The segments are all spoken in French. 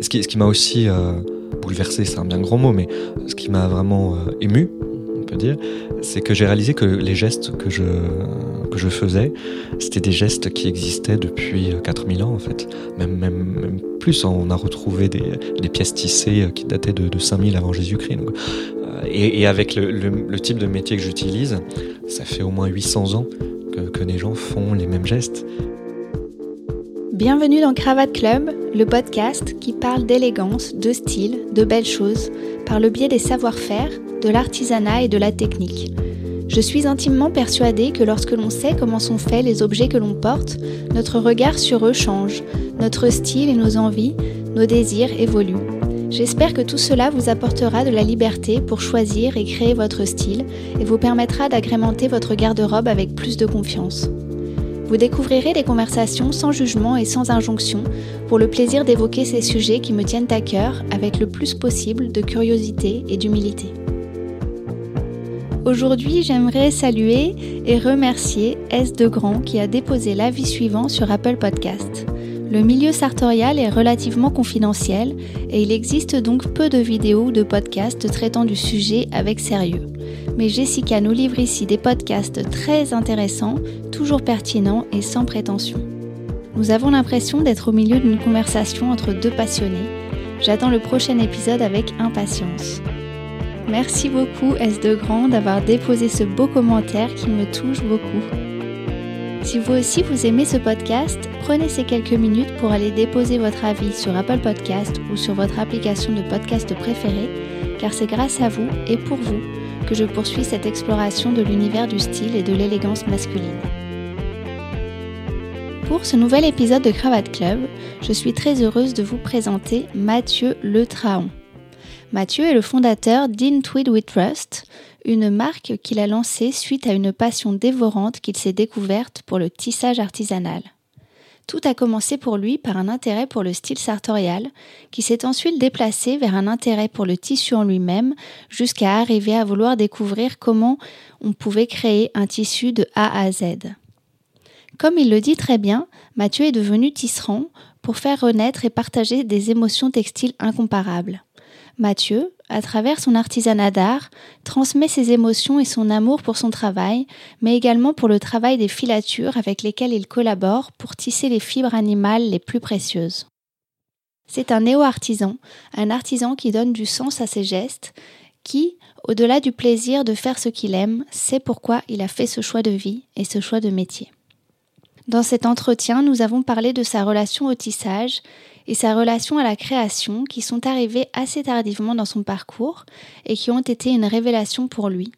Ce qui, ce qui m'a aussi bouleversé, c'est un bien grand mot, mais ce qui m'a vraiment ému, on peut dire, c'est que j'ai réalisé que les gestes que je, que je faisais, c'était des gestes qui existaient depuis 4000 ans en fait. Même, même, même plus, hein. on a retrouvé des, des, pièces tissées qui dataient de, de 5000 avant Jésus-Christ. Et, et, avec le, le, le, type de métier que j'utilise, ça fait au moins 800 ans que, que les gens font les mêmes gestes. Bienvenue dans Cravate Club, le podcast qui parle d'élégance, de style, de belles choses, par le biais des savoir-faire, de l'artisanat et de la technique. Je suis intimement persuadée que lorsque l'on sait comment sont faits les objets que l'on porte, notre regard sur eux change, notre style et nos envies, nos désirs évoluent. J'espère que tout cela vous apportera de la liberté pour choisir et créer votre style et vous permettra d'agrémenter votre garde-robe avec plus de confiance. Vous découvrirez des conversations sans jugement et sans injonction pour le plaisir d'évoquer ces sujets qui me tiennent à cœur avec le plus possible de curiosité et d'humilité. Aujourd'hui, j'aimerais saluer et remercier S. Degrand qui a déposé l'avis suivant sur Apple Podcast. Le milieu sartorial est relativement confidentiel et il existe donc peu de vidéos ou de podcasts traitant du sujet avec sérieux. Mais Jessica nous livre ici des podcasts très intéressants, toujours pertinents et sans prétention. Nous avons l'impression d'être au milieu d'une conversation entre deux passionnés. J'attends le prochain épisode avec impatience. Merci beaucoup S. Degrand d'avoir déposé ce beau commentaire qui me touche beaucoup. Si vous aussi vous aimez ce podcast, prenez ces quelques minutes pour aller déposer votre avis sur Apple Podcast ou sur votre application de podcast préférée, car c'est grâce à vous et pour vous que je poursuis cette exploration de l'univers du style et de l'élégance masculine. Pour ce nouvel épisode de Cravate Club, je suis très heureuse de vous présenter Mathieu Le Traon. Mathieu est le fondateur d'Intweed We Trust, une marque qu'il a lancée suite à une passion dévorante qu'il s'est découverte pour le tissage artisanal. Tout a commencé pour lui par un intérêt pour le style sartorial, qui s'est ensuite déplacé vers un intérêt pour le tissu en lui-même, jusqu'à arriver à vouloir découvrir comment on pouvait créer un tissu de A à Z. Comme il le dit très bien, Mathieu est devenu tisserand pour faire renaître et partager des émotions textiles incomparables. Mathieu, à travers son artisanat d'art, transmet ses émotions et son amour pour son travail, mais également pour le travail des filatures avec lesquelles il collabore pour tisser les fibres animales les plus précieuses. C'est un néo-artisan, un artisan qui donne du sens à ses gestes, qui, au-delà du plaisir de faire ce qu'il aime, sait pourquoi il a fait ce choix de vie et ce choix de métier. Dans cet entretien, nous avons parlé de sa relation au tissage et sa relation à la création qui sont arrivées assez tardivement dans son parcours et qui ont été une révélation pour lui.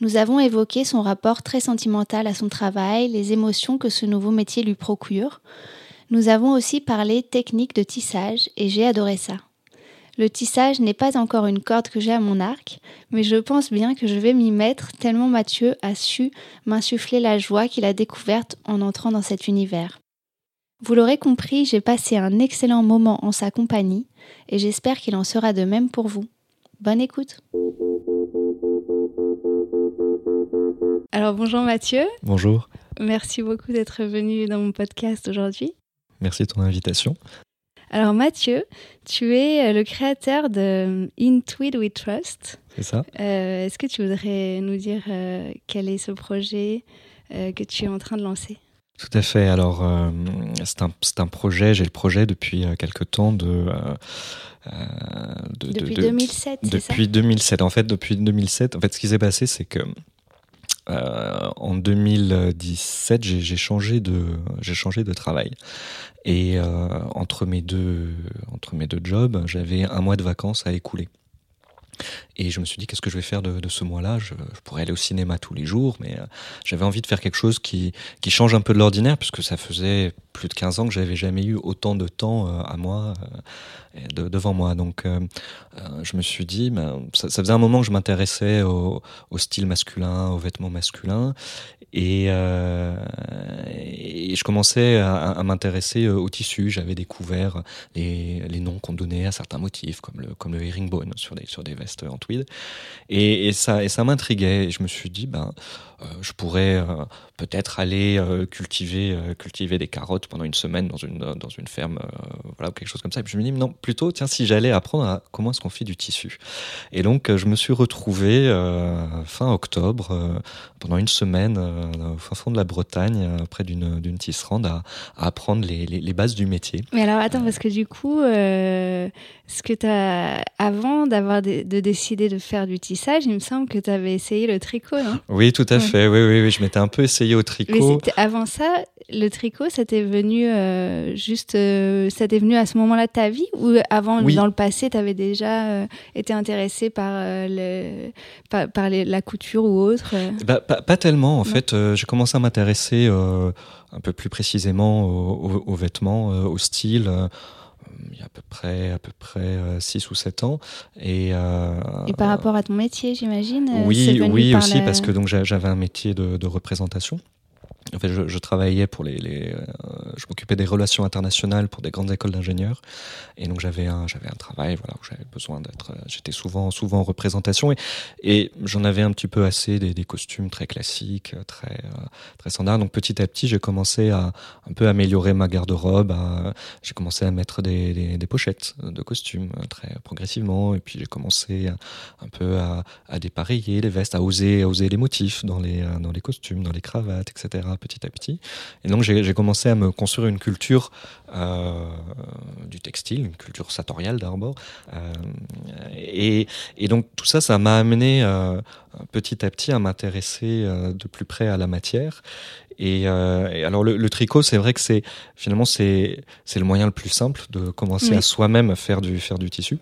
Nous avons évoqué son rapport très sentimental à son travail, les émotions que ce nouveau métier lui procure. Nous avons aussi parlé technique de tissage et j'ai adoré ça. Le tissage n'est pas encore une corde que j'ai à mon arc, mais je pense bien que je vais m'y mettre tellement Mathieu a su m'insuffler la joie qu'il a découverte en entrant dans cet univers. Vous l'aurez compris, j'ai passé un excellent moment en sa compagnie et j'espère qu'il en sera de même pour vous. Bonne écoute. Alors bonjour Mathieu. Bonjour. Merci beaucoup d'être venu dans mon podcast aujourd'hui. Merci de ton invitation. Alors Mathieu, tu es le créateur de Intweed We Trust. C'est ça. Euh, Est-ce que tu voudrais nous dire euh, quel est ce projet euh, que tu es en train de lancer? Tout à fait. Alors, euh, c'est un, un, projet, j'ai le projet depuis euh, quelque temps de, euh, de Depuis de, 2007, Depuis ça 2007. En fait, depuis 2007, en fait, ce qui s'est passé, c'est que en 2017, j'ai changé de j'ai changé de travail et entre mes deux entre mes deux jobs, j'avais un mois de vacances à écouler. Et je me suis dit, qu'est-ce que je vais faire de, ce mois-là? Je, pourrais aller au cinéma tous les jours, mais euh, j'avais envie de faire quelque chose qui, qui change un peu de l'ordinaire, puisque ça faisait plus de 15 ans que j'avais jamais eu autant de temps euh, à moi, euh, de, devant moi. Donc je me suis dit, ben, ça, faisait un moment que je m'intéressais au, style masculin, aux vêtements masculins, et, je commençais à, à m'intéresser au tissu. J'avais découvert les, les noms qu'on donnait à certains motifs, comme le, comme le herringbone sur des, sur des vestes en tweed. Et, ça, m'intriguait. Et je me suis dit, ben, euh, je pourrais euh, peut-être aller euh, cultiver, cultiver des carottes pendant une semaine dans une, dans une ferme, voilà, ou quelque chose comme ça. Et puis je me dis, non, plutôt, tiens, si j'allais apprendre à comment est-ce qu'on fait du tissu. Et donc, je me suis retrouvé fin octobre, pendant une semaine, au fin fond de la Bretagne, près d'une, tisserande, à, apprendre les, bases du métier. Mais alors, attends, parce que du coup, ce que tu as, avant d'avoir de, de, décider de faire du tissage, il me semble que tu avais essayé le tricot, non? Oui, tout à fait. Oui, oui, oui. Je m'étais un peu essayé au tricot. Mais avant ça, le tricot, c'était venu euh, juste. Euh, ça t'est venu à ce moment-là de ta vie Ou avant, dans le passé, tu avais déjà euh, été intéressé par, le, par, la couture ou autre bah, pas, tellement, en fait. j'ai commencé à m'intéresser un peu plus précisément aux, vêtements, au style il y a à peu près à peu près 6 ou 7 ans. Et, et par rapport à ton métier j'imagine oui oui aussi parce que donc j'avais un métier de, de représentation en fait, je, travaillais pour les, euh, je m'occupais des relations internationales pour des grandes écoles d'ingénieurs, et donc j'avais un, j'avais un travail, voilà, où j'avais besoin d'être, euh, j'étais souvent, souvent en représentation, et, j'en avais un petit peu assez des, costumes très classiques, très, euh, très standards. Donc petit à petit, j'ai commencé à un peu améliorer ma garde-robe. J'ai commencé à mettre des, des, pochettes de costumes très progressivement, et puis j'ai commencé un peu à, à dépareiller les vestes, à oser, à oser les motifs dans les, dans les costumes, dans les cravates, etc petit à petit. Et donc j'ai commencé à me construire une culture euh, du textile, une culture sartoriale d'abord. Euh, et, et, donc tout ça, ça m'a amené euh, petit à petit à m'intéresser de plus près à la matière. Et, euh, et alors le, le tricot, c'est vrai que c'est finalement c'est c'est le moyen le plus simple de commencer à soi-même faire du faire du tissu.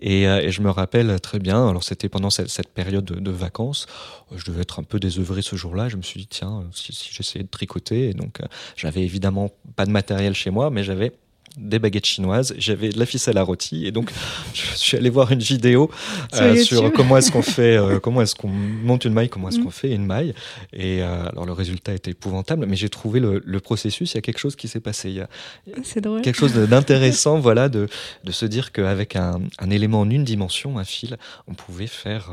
Et, euh, et, je me rappelle très bien, alors c'était pendant cette, cette période de, de, vacances, je devais être un peu désœuvré ce jour-là, je me suis dit, tiens, si, si j'essayais de tricoter, et donc j'avais évidemment pas de matériel chez moi, mais j'avais des baguettes chinoises, j'avais de la ficelle à rôti et donc je suis allé voir une vidéo euh, sur comment est-ce qu'on fait, euh, comment est-ce qu'on monte une maille, comment est-ce mm. qu'on fait une maille. Et euh, alors le résultat était épouvantable, mais j'ai trouvé le, le, processus. Il y a quelque chose qui s'est passé. Il y a drôle. quelque chose d'intéressant, voilà, de, de se dire qu'avec un, un, élément en une dimension, un fil, on pouvait faire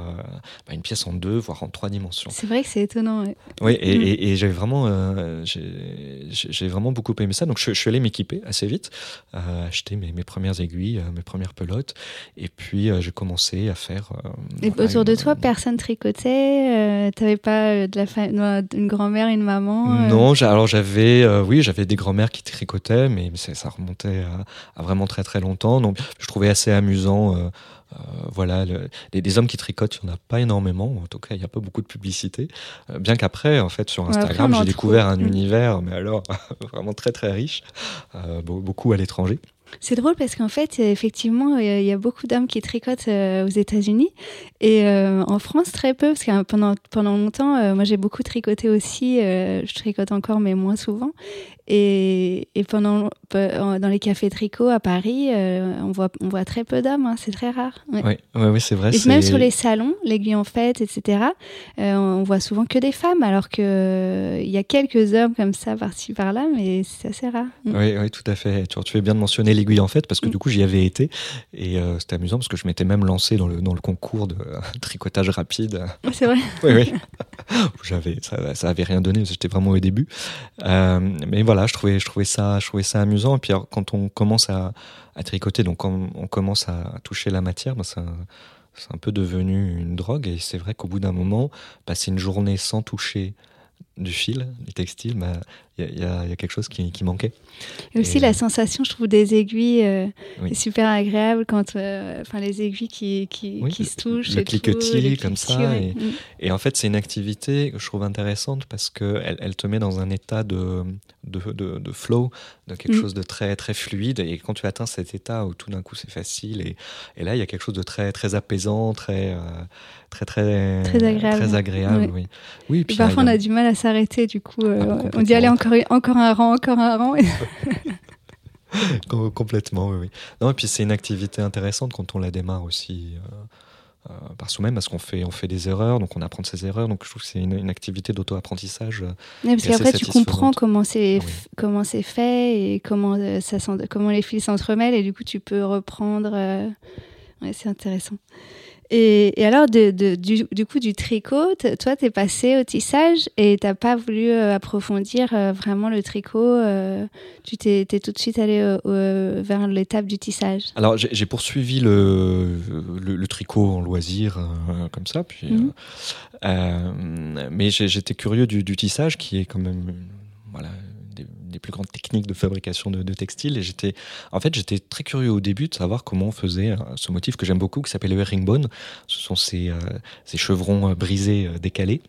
bah, une pièce en deux, voire en trois dimensions. C'est vrai que c'est étonnant. Ouais. Oui, et, mm. et, et j'ai vraiment, j'ai vraiment beaucoup aimé ça. Donc je, je suis allé m'équiper assez vite à acheter mes, mes, premières aiguilles, euh, mes premières pelotes. Et puis, euh, j'ai commencé à faire. Euh, et autour de toi, personne tricotait Tu n'avais pas de la une grand-mère, une maman Non, alors j'avais, oui, j'avais des grand-mères qui tricotaient, mais ça remontait à, vraiment très très longtemps. Donc, je trouvais assez amusant. Euh, voilà, le, les, des hommes qui tricotent, il n'y en a pas énormément. En tout cas, il n'y a pas beaucoup de publicité. Euh, bien qu'après, en fait, sur Instagram, j'ai découvert un mm. univers, mais alors vraiment très très riche, euh, beaucoup à l'étranger. C'est drôle parce qu'en fait, effectivement, il y a beaucoup d'hommes qui tricotent aux États-Unis et en France très peu parce que pendant pendant longtemps, moi j'ai beaucoup tricoté aussi. je tricote encore, mais moins souvent. Et, et, pendant, dans les cafés tricot à Paris, euh, on, voit, on voit très peu d'hommes, hein, c'est très rare. Oui, ouais, c'est vrai. Et même sur les salons, l'aiguille en fête, etc., euh, on voit souvent que des femmes, alors qu'il euh, y a quelques hommes comme ça par-ci par-là, mais c'est assez rare. Mm. Oui, oui, tout à fait. Tu, tu fais bien de mentionner l'aiguille en fête, parce que mm. du coup, j'y avais été, et c'était amusant, parce que je m'étais même lancé dans le, dans le concours de tricotage rapide. C'est vrai Oui, oui. Ça, ça avait rien donné, j'étais vraiment au début. mais voilà, je trouvais, ça, je trouvais ça amusant. Et puis quand on commence à, tricoter, donc quand on commence à toucher la matière, ben ça, c'est un peu devenu une drogue. Et c'est vrai qu'au bout d'un moment, passer une journée sans toucher du fil, du textile, bah, il y, y, a quelque chose qui, qui manquait. Et aussi la sensation, je trouve, des aiguilles euh, est super agréable quand, euh, enfin, les aiguilles qui, qui, qui se touchent. Le cliquetis comme ça. Et, et, en fait, c'est une activité que je trouve intéressante parce qu'elle elle te met dans un état de, de, de, de flow, de quelque mm. chose de très, très fluide. Et quand tu atteins cet état où tout d'un coup c'est facile, et, et, là, il y a quelque chose de très, très apaisant, très, euh, très, très, très agréable. Très agréable oui. oui puis parfois, on a du mal à s'arrêter, du coup, ah, on dit aller encore encore, un rang, encore un rang. Complètement, oui, Non, et puis c'est une activité intéressante quand on la démarre aussi euh, euh, par soi-même, parce qu'on fait, on fait des erreurs, donc on apprend de ses erreurs. Donc je trouve que c'est une, activité d'auto-apprentissage. Euh, parce qu'après, tu comprends comment c'est comment c'est fait et comment, ça comment les fils s'entremêlent, et du coup, tu peux reprendre. c'est intéressant. Et, alors, de, du, coup, du tricot, toi, tu es passé au tissage et tu pas voulu euh, approfondir euh, vraiment le tricot. Euh, tu t'es tout de suite allé vers l'étape du tissage? Alors, j'ai poursuivi le, le, tricot en loisir, comme ça. Puis, mhm. mais j'étais curieux du, du, tissage, qui est quand même voilà, des plus grandes techniques de fabrication de, textiles. Et j'étais, en fait, j'étais très curieux au début de savoir comment on faisait euh, ce motif que j'aime beaucoup, qui s'appelle le herringbone. Ce sont ces, euh, chevrons euh, brisés, décalés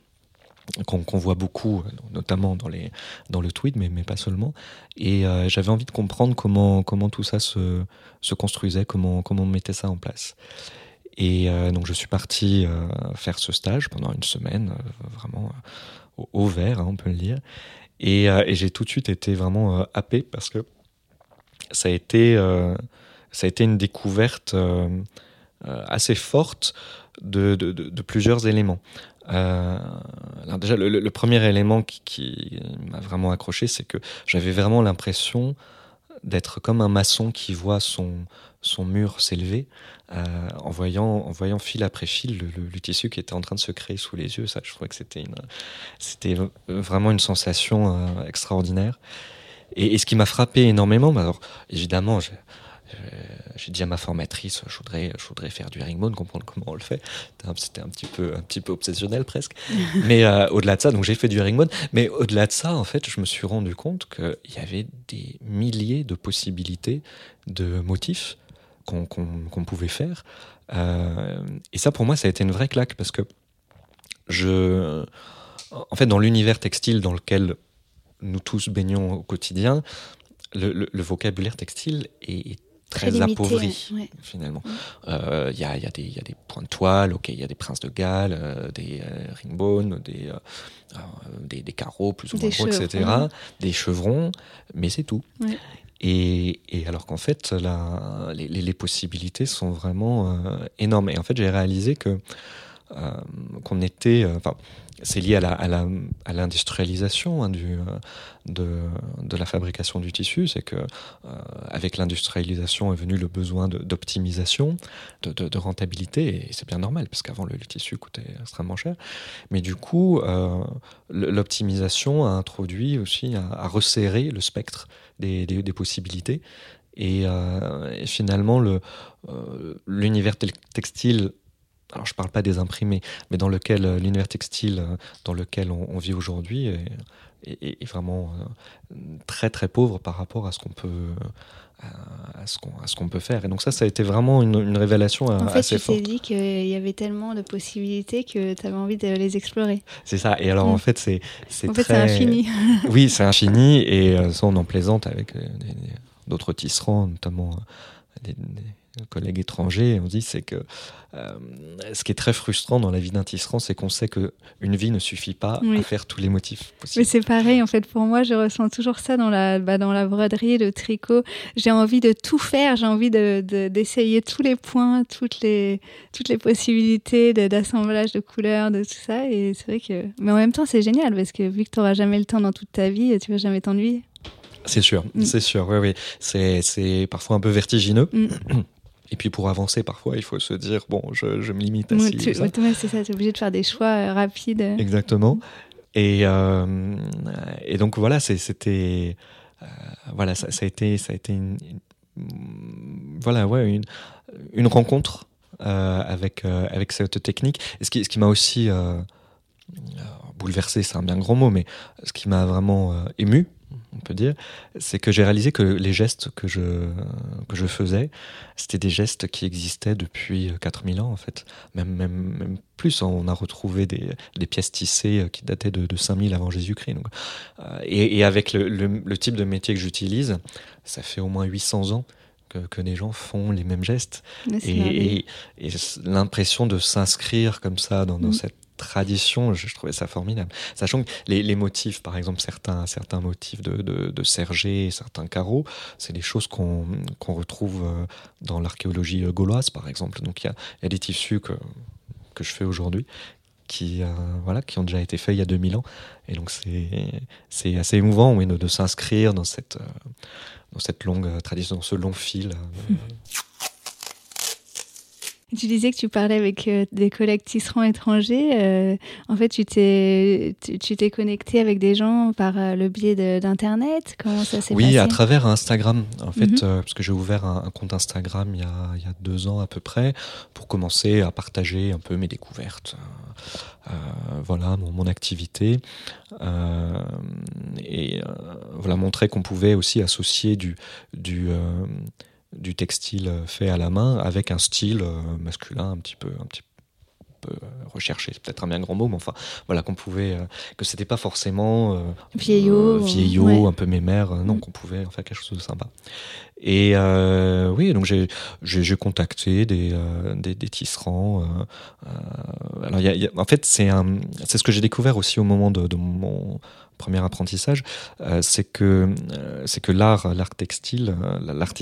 qu'on voit beaucoup, notamment dans, les, dans le tweed, mais, pas seulement. Et j'avais envie de comprendre comment, comment tout ça se, se construisait, comment, comment on mettait ça en place. Et donc je suis parti faire ce stage pendant une semaine, vraiment au, vert, hein, on peut le dire. Euh, et, j'ai tout de suite été vraiment euh, happé parce que ça a été, euh, ça a été une découverte assez forte de, plusieurs éléments. déjà, le, premier élément qui m'a vraiment accroché, c'est que j'avais vraiment l'impression d'être comme un maçon qui voit son, son mur s'élever euh, en, voyant, en voyant fil après fil le, tissu qui était en train de se créer sous les yeux. Ça, je trouvais que c'était, c'était vraiment une sensation euh, extraordinaire. Et, ce qui m'a frappé énormément, bah, alors évidemment, j'ai dit à ma formatrice, je voudrais, je voudrais faire du herringbone, comprendre comment on le fait. C'était un petit peu, un petit peu obsessionnel presque. mais euh, au-delà de ça, donc j'ai fait du herringbone. Mais au-delà de ça, en fait, je me suis rendu compte qu'il y avait des milliers de possibilités de motifs qu'on pouvait faire. Euh, et ça, pour moi, ça a été une vraie claque parce que je, en fait, dans l'univers textile dans lequel nous tous baignons au quotidien, le, vocabulaire textile est, très, appauvri finalement. Euh, il y, a, y, a y, a, des points de toile, ok, il y a des princes de Galles, euh, des ringbones, des, des, des, carreaux plus ou moins gros, etc., des chevrons, mais c'est tout. Et, et, alors qu'en fait, la, les, les, possibilités sont vraiment euh, énormes. Et en fait, j'ai réalisé que euh, qu'on était, euh, enfin, c'est lié à la, à l'industrialisation hein, du, de, de, la fabrication du tissu, c'est que avec l'industrialisation est venu le besoin d'optimisation, de, rentabilité, et c'est bien normal parce qu'avant le, tissu coûtait extrêmement cher. Mais du coup, l'optimisation a introduit aussi à resserrer le spectre des, possibilités. Euh, et, finalement, le, euh, l'univers textile, alors je ne parle pas des imprimés, mais dans lequel euh, l'univers textile dans lequel on, vit aujourd'hui est, vraiment très très pauvre par rapport à ce qu'on peut à ce qu'on ce qu'on peut faire. Et donc ça ça a été vraiment une, révélation en fait, assez forte. tu t'es dit qu'il y avait tellement de possibilités que tu avais envie de les explorer. C'est ça. Et alors en mm. fait c'est c'est en fait c'est infini. Oui c'est infini. Et ça on en plaisante avec d'autres tisserands notamment des, collègues étrangers, on dit, c'est que euh, ce qui est très frustrant dans la vie d'un tisserand, c'est qu'on sait que une vie ne suffit pas à faire tous les motifs possibles. Mais c'est pareil, en fait, pour moi, je ressens toujours ça dans la, bah, dans la broderie, le tricot. J'ai envie de tout faire, j'ai envie d'essayer de, tous les points, toutes les, toutes les possibilités d'assemblage de, couleurs, de tout ça. Et c'est vrai que. Mais en même temps, c'est génial parce que vu que tu n'auras jamais le temps dans toute ta vie, tu vas jamais t'ennuyer. C'est sûr, mm. c'est sûr, oui, oui. C'est parfois un peu vertigineux. Mm. Et puis pour avancer, parfois, il faut se dire, bon, je, je me limite à ci. c'est ça, tu es obligé de faire des choix euh, rapides. Exactement. Et, euh, et donc voilà, c'était... Euh, voilà, ça, ça, a été, ça a été une, voilà, ouais, une, une rencontre avec, avec cette technique. Et ce qui, ce qui m'a aussi bouleversé, c'est un bien grand mot, mais ce qui m'a vraiment ému, on peut dire, c'est que j'ai réalisé que les gestes que je, que je faisais, c'était des gestes qui existaient depuis 4000 ans, en fait. Même, même, même plus, on a retrouvé des, des pièces tissées qui dataient de, de 5000 avant Jésus-Christ. Euh, et, et, avec le, le, type de métier que j'utilise, ça fait au moins 800 ans que, que des gens font les mêmes gestes. Et, et, l'impression de s'inscrire comme ça dans, dans mm. cette tradition, je, trouvais ça formidable. Sachant que les, motifs, par exemple, certains, certains motifs de, de, de sergé, certains carreaux, c'est des choses qu'on qu'on retrouve euh, dans l'archéologie euh, gauloise, par exemple. Donc il y a, des tissus que, que je fais aujourd'hui qui, euh, voilà, qui ont déjà été faits il y a 2000 ans. Et donc c'est assez émouvant de, de s'inscrire dans cette, dans cette longue tradition, dans ce long fil. Tu disais que tu parlais avec euh, des collègues tisserands étrangers. Euh, en fait, tu t'es, tu, t'es connecté avec des gens par euh, le biais d'Internet? Comment ça s'est oui, passé? Oui, à travers Instagram. En fait, mhm. parce que j'ai ouvert un, compte Instagram il y, a, il y, a, deux ans à peu près pour commencer à partager un peu mes découvertes. voilà, mon, mon activité. et voilà, montrer qu'on pouvait aussi associer du... du du textile fait à la main avec un style euh, masculin un petit peu, un petit peu recherché, c'est peut-être un bien grand mot, mais enfin voilà qu'on pouvait, euh, que c'était pas forcément euh, vieillot, vieillot un peu mémère, non, mm. qu'on pouvait en faire quelque chose de sympa. Et oui, donc j'ai j'ai contacté des, des, des tisserands. alors y a, en fait c'est ce que j'ai découvert aussi au moment de, de mon premier apprentissage, euh, c'est que euh, c'est que l'art, l'art textile, euh, l'art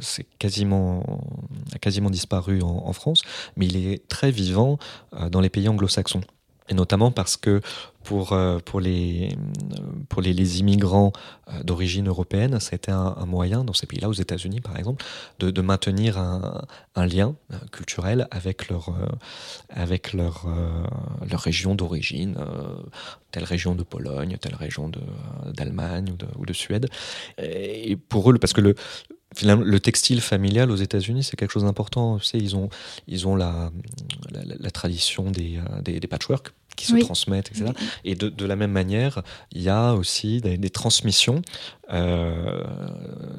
c'est quasiment a quasiment disparu en, France, mais il est très vivant dans les pays anglo-saxons et notamment parce que pour, euh, pour, les, pour les, les immigrants euh, d'origine européenne, c'était un, un, moyen, dans ces pays-là, aux États-Unis par exemple, de, de maintenir un, un, lien euh, culturel avec leur, avec leur, leur région d'origine, telle région de Pologne, telle région d'Allemagne ou de, Suède. Et pour eux, parce que le, le textile familial aux États-Unis, c'est quelque chose d'important. Ils ont, ils ont la, la, la tradition des, des, des patchwork qui se transmettent, etc. Et de, de, la même manière, il y a aussi des, des transmissions euh,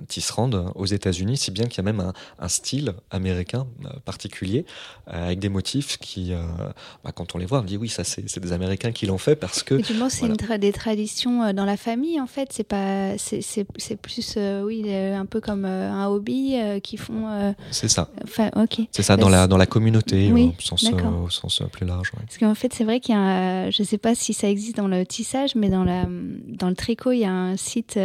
tisserand aux États-Unis, si bien qu'il y a même un, un style américain euh, particulier euh, avec des motifs qui, euh, bah, quand on les voit, on dit oui, ça c'est des Américains qui l'ont fait parce que. Effectivement, c'est voilà. des traditions dans la famille en fait? C'est pas, c'est plus, oui, un peu comme un hobby qui font. c'est ça. Enfin, ok. C'est ça dans la dans la communauté oui, au sens, au sens plus large. Ouais. Parce qu'en fait, c'est vrai qu'il y a, un, je sais pas si ça existe dans le tissage, mais dans la dans le tricot, il y a un site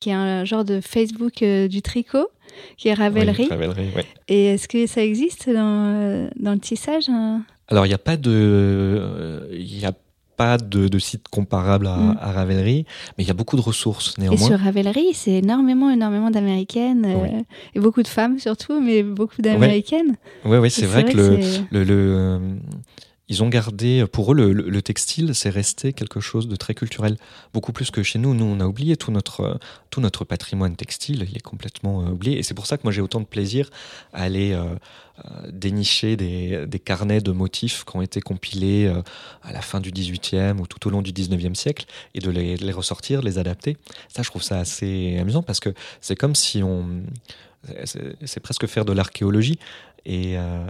qui est un genre de Facebook euh, du tricot, qui est Ravelry. Oui, oui. Et est-ce que ça existe dans, dans le tissage hein? Alors, il n'y a pas de. Il y a pas de, de, site comparable à, mm. à, Ravelry, mais il y a beaucoup de ressources néanmoins. Et sur Ravelry, c'est énormément, énormément d'américaines, oui. euh, et beaucoup de femmes surtout, mais beaucoup d'américaines. Oui, ouais, c'est vrai, vrai, que, le, le, le, ils ont gardé, pour eux, le, le textile, c'est resté quelque chose de très culturel, beaucoup plus que chez nous. Nous, on a oublié tout notre, tout notre patrimoine textile, il est complètement euh, oublié. Et c'est pour ça que moi, j'ai autant de plaisir à aller euh, euh, dénicher des, des, carnets de motifs qui ont été compilés euh, à la fin du 18e ou tout au long du 19e siècle et de les, les ressortir, les adapter. Ça, je trouve ça assez amusant parce que c'est comme si on c'est presque faire de l'archéologie. Et euh,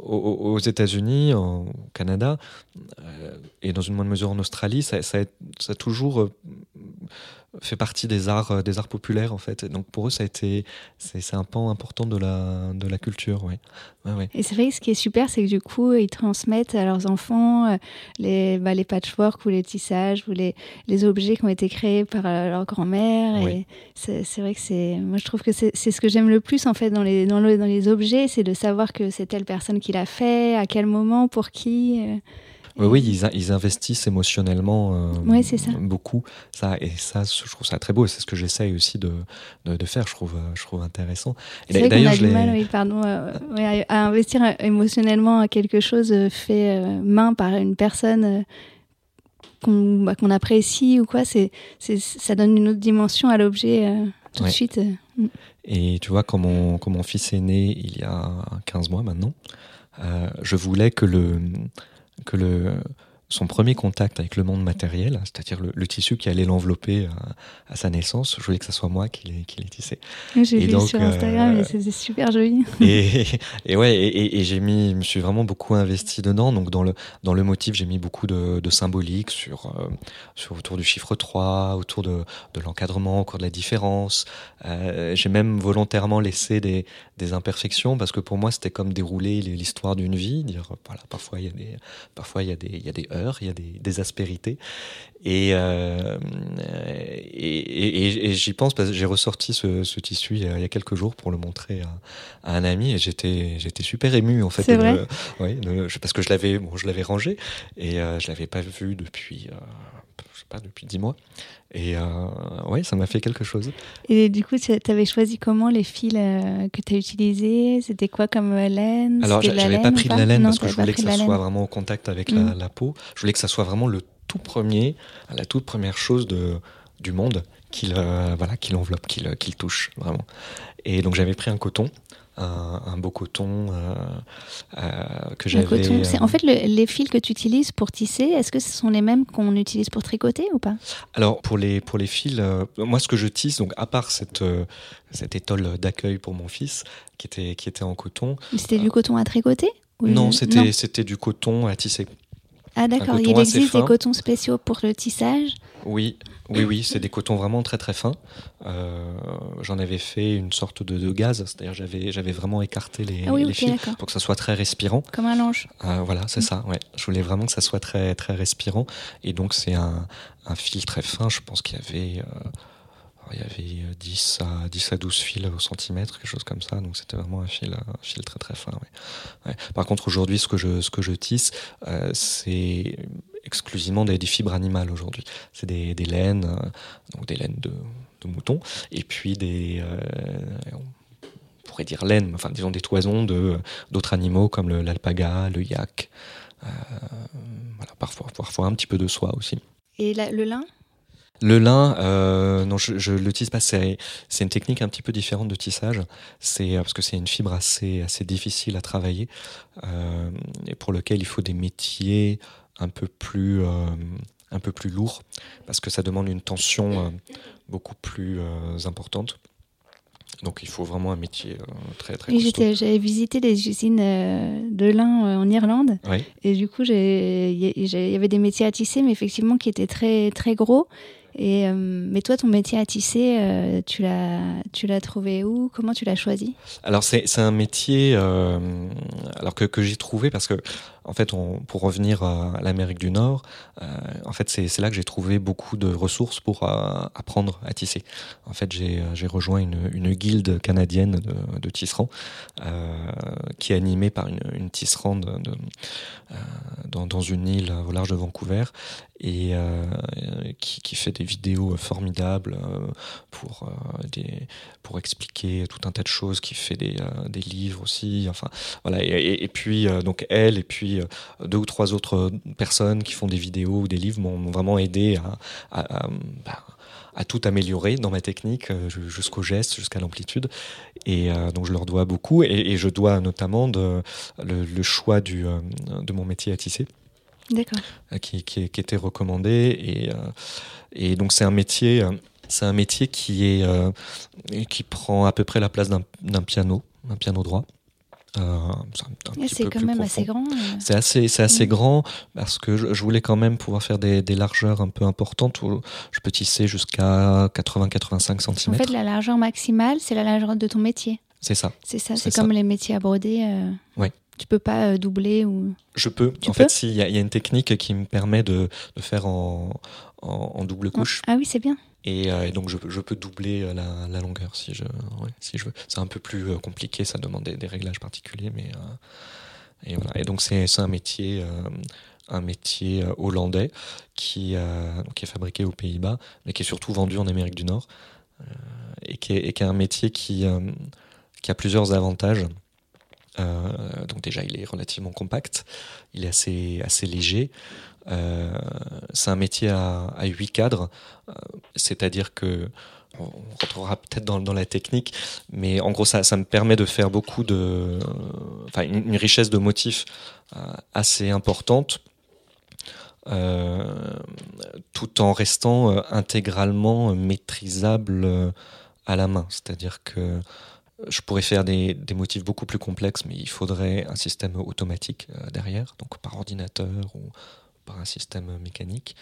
aux, États-Unis, au Canada, euh, et dans une moindre mesure en Australie, ça, ça, ça a toujours euh, fait partie des arts, euh, des arts populaires en fait. Et donc pour eux, ça a été, c'est un pan important de la, de la culture, ouais. ouais, ouais. Et c'est vrai que ce qui est super, c'est que du coup, ils transmettent à leurs enfants euh, les, bah, les patchwork ou les tissages ou les, les objets qui ont été créés par euh, leur grand-mère. Et c'est vrai que c'est, moi je trouve que c'est ce que j'aime le plus en fait dans les, dans, le, dans les objets, c'est de savoir que c'est telle personne qui l'a fait, à quel moment, pour qui. Euh, oui, oui, ils, ils investissent émotionnellement euh, ouais, ça. beaucoup. Ça, et ça, je trouve ça très beau. C'est ce que j'essaye aussi de, de, de, faire. Je trouve, je trouve intéressant. C'est vrai qu'on a du mal, oui, pardon, euh, ouais, à investir émotionnellement à quelque chose euh, fait euh, main par une personne. Euh, qu'on bah, qu apprécie ou quoi, c'est, ça donne une autre dimension à l'objet euh, tout ouais. de suite. Mm. Et tu vois, quand mon, quand mon fils est né il y a 15 mois maintenant, euh, je voulais que le, que le, son premier contact avec le monde matériel, c'est-à-dire le, le, tissu qui allait l'envelopper à, à, sa naissance, je voulais que ce soit moi qui l'ai, tissé. J'ai vu donc, sur Instagram, euh, c'était super joli. Et, et ouais, et, et j'ai mis, je me suis vraiment beaucoup investi dedans. Donc dans le dans le motif, j'ai mis beaucoup de, de symbolique sur euh, sur autour du chiffre 3, autour de, de l'encadrement, autour de la différence. Euh, j'ai même volontairement laissé des, des imperfections parce que pour moi c'était comme dérouler l'histoire d'une vie, dire voilà parfois il y a des parfois il y a des il y a des il y a des, des aspérités. Et euh, et, et, et j'y pense parce que j'ai ressorti ce, ce tissu il y, a, il y, a, quelques jours pour le montrer à, à un ami et j'étais j'étais super ému en fait c'est vrai le, ouais, le, parce que je l'avais bon je l'avais rangé et euh, je l'avais pas vu depuis euh, je sais pas, depuis dix mois. Et euh, ouais, ça m'a fait quelque chose. Et du coup, tu avais choisi comment les fils euh, que tu as utilisés? C'était quoi comme laine? Alors, j'avais pas pris de la laine parce que je voulais que ça soit vraiment au contact avec la, mm. peau. Je voulais que ça soit vraiment le tout premier, la toute première chose de, du monde qu'il voilà, qu'il enveloppe, qu'il touche vraiment. Et donc, j'avais pris un coton un, beau coton euh, euh, que j'avais. Euh, en fait, les fils que tu utilises pour tisser, est-ce que ce sont les mêmes qu'on utilise pour tricoter ou pas? Alors pour les pour les fils, moi ce que je tisse, donc à part cette cette étole d'accueil pour mon fils qui était qui était en coton. C'était du coton à tricoter Non, c'était du coton à tisser. Ah d'accord, il existe des cotons spéciaux pour le tissage? Oui, oui, oui, c'est des cotons vraiment très très fins. Euh, j'en avais fait une sorte de, gaz, c'est-à-dire j'avais j'avais vraiment écarté les, ah fils pour que ça soit très respirant. Comme un linge. Euh, voilà, c'est mm. ça. Ouais, je voulais vraiment que ça soit très très respirant, et donc c'est un, fil très fin. Je pense qu'il y avait euh, il y avait 10 à, 10 à 12 fils au centimètre, quelque chose comme ça. Donc c'était vraiment un fil, un fil très très fin. Par contre, aujourd'hui, ce, que je, ce que je tisse, c'est exclusivement des, fibres animales aujourd'hui. C'est des, laines, euh, donc des laines de, de moutons, et puis des, euh, on pourrait dire laines, enfin disons des toisons d'autres animaux comme l'alpaga, le, yak. Euh, voilà, parfois, parfois un petit peu de soie aussi. Et le lin? Le lin, non, je, ne le tisse pas. C'est, une technique un petit peu différente de tissage. C'est parce que c'est une fibre assez, assez difficile à travailler et pour lequel il faut des métiers un peu plus, euh, un peu plus lourd, parce que ça demande une tension euh, beaucoup plus euh, importante. Donc il faut vraiment un métier très très costaud. J'avais visité des usines de lin en Irlande et du coup il y avait des métiers à tisser mais effectivement qui étaient très très gros et, euh, mais toi, ton métier à tisser, euh, tu l'as, trouvé où? Comment tu l'as choisi? Alors c'est, c'est un métier euh, alors que, que j'ai trouvé parce que en fait, pour revenir à l'Amérique du Nord, en fait, c'est, là que j'ai trouvé beaucoup de ressources pour apprendre à tisser. En fait, j'ai, j'ai rejoint une, une guilde canadienne de, de tisserands qui est animée par une, tisserande de, dans, une île au large de Vancouver et qui, fait des vidéos formidables euh, pour, euh, pour expliquer tout un tas de choses, qui fait des, euh, des livres aussi. Enfin, voilà. Et, puis, donc, elle et puis deux ou trois autres personnes qui font des vidéos ou des livres m'ont vraiment aidé à, bah, à tout améliorer dans ma technique jusqu'au geste, jusqu'à l'amplitude. Et donc je leur dois beaucoup et, je dois notamment de, le, choix du, de mon métier à tisser. D'accord. Qui, qui, qui, était recommandé et, et donc c'est un métier, euh, c'est un métier qui est euh, qui prend à peu près la place d'un piano, un piano droit. Euh, c'est quand même assez grand. C'est assez, c'est assez mm. grand parce que je, voulais quand même pouvoir faire des, des, largeurs un peu importantes. Où je peux tisser jusqu'à 80-85 cm. En fait, la largeur maximale, c'est la largeur de ton métier. C'est ça. C'est ça. C'est comme les métiers à broder. Oui. Tu peux pas doubler ou. Je peux. en fait, il y, y, a une technique qui me permet de, de faire en, en, double couche. Ah oui, c'est bien. Et, euh, donc je, peux doubler euh, la, longueur si je, si je veux. C'est un peu plus euh, compliqué, ça demande des, réglages particuliers, mais et voilà. Et donc c'est un métier, un métier hollandais qui, qui est fabriqué aux Pays-Bas, mais qui est surtout vendu en Amérique du Nord, et qui, est, qui un métier qui, qui a plusieurs avantages. donc déjà, il est relativement compact, il est assez, assez léger. Euh, c'est un métier à, huit cadres, euh, c'est-à-dire que on rentrera peut-être dans, la technique, mais en gros, ça, me permet de faire beaucoup de. une, richesse de motifs euh, assez importante, tout en restant intégralement maîtrisable à la main. C'est-à-dire que je pourrais faire des, des, motifs beaucoup plus complexes, mais il faudrait un système automatique derrière, donc par ordinateur ou par un système mécanique.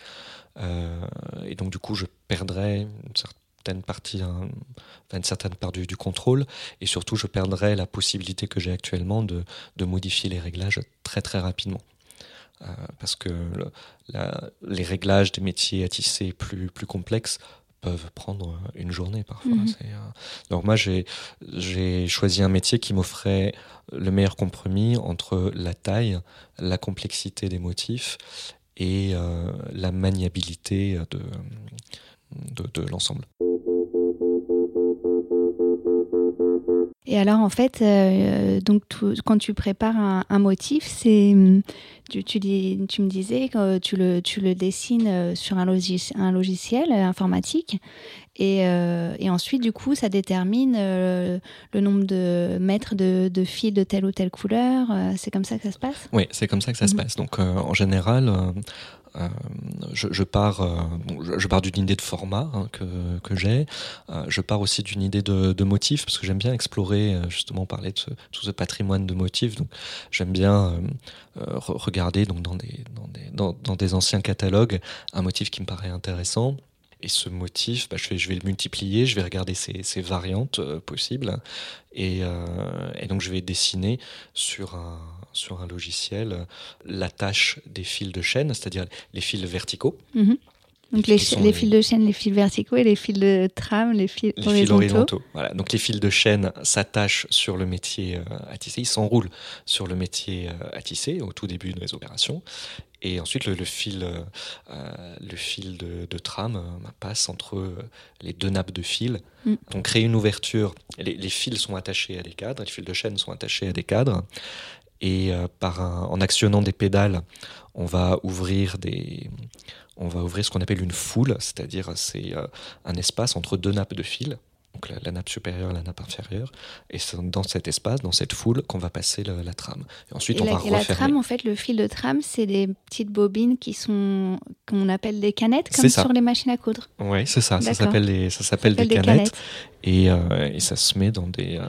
Euh, et donc du coup, je perdrais une certaine partie, du, contrôle, et surtout, je perdrais la possibilité que j'ai actuellement de, de, modifier les réglages très très rapidement. Euh, parce que les réglages des métiers à tisser plus, plus complexes peuvent prendre une journée parfois. Mhm. Euh, donc moi j'ai choisi un métier qui m'offrait le meilleur compromis entre la taille, la complexité des motifs et la maniabilité de, de l'ensemble. Et alors, en fait, euh, donc quand tu prépares un, motif, c'est tu, tu, tu, me disais que tu le, tu le dessines euh, sur un, un logiciel informatique. Et, euh, et, ensuite, du coup, ça détermine le nombre de mètres de, de, fils de telle ou telle couleur. c'est comme ça que ça se passe? Oui, c'est comme ça que ça se mhm. passe. Donc, en général, euh, je, pars, euh, je, pars d'une idée de format hein, que, que j'ai. Euh, je pars aussi d'une idée de, motif parce que j'aime bien explorer, justement, parler de tout ce patrimoine de motifs. Donc, j'aime bien regarder donc dans des, dans des, dans, des anciens catalogues un motif qui me paraît intéressant et ce motif, bah, je, vais, je vais le multiplier, je vais regarder ses, variantes possibles, et, donc je vais dessiner sur un, sur un logiciel l'attache des fils de chaîne, c'est-à-dire les fils verticaux. Mhm. Donc les, les, fils de chaîne, les fils verticaux et les fils de trame, les fils les horizontaux. Fils horizontaux. Voilà. Donc les fils de chaîne s'attachent sur le métier euh, à tisser, ils s'enroulent sur le métier euh, à tisser au tout début des opérations. Et ensuite, le, fil, euh, le fil de, de trame passe entre les deux nappes de fil. Mm. On crée une ouverture. Les, fils sont attachés à des cadres, les fils de chaîne sont attachés à des cadres et euh, en actionnant des pédales, on va ouvrir des, on va ouvrir ce qu'on appelle une foule, c'est-à-dire c'est euh, un espace entre deux nappes de fil donc la, nappe supérieure et la nappe inférieure. Et c'est dans cet espace, dans cette foule, qu'on va passer la trame. Et ensuite, on va et la trame, en fait, le fil de trame, c'est des petites bobines qui sont, qu'on appelle des canettes, comme sur les machines à coudre. Oui, c'est ça. Ça s'appelle des, ça s'appelle des, canettes. Et, euh, et, ça se met dans des, euh,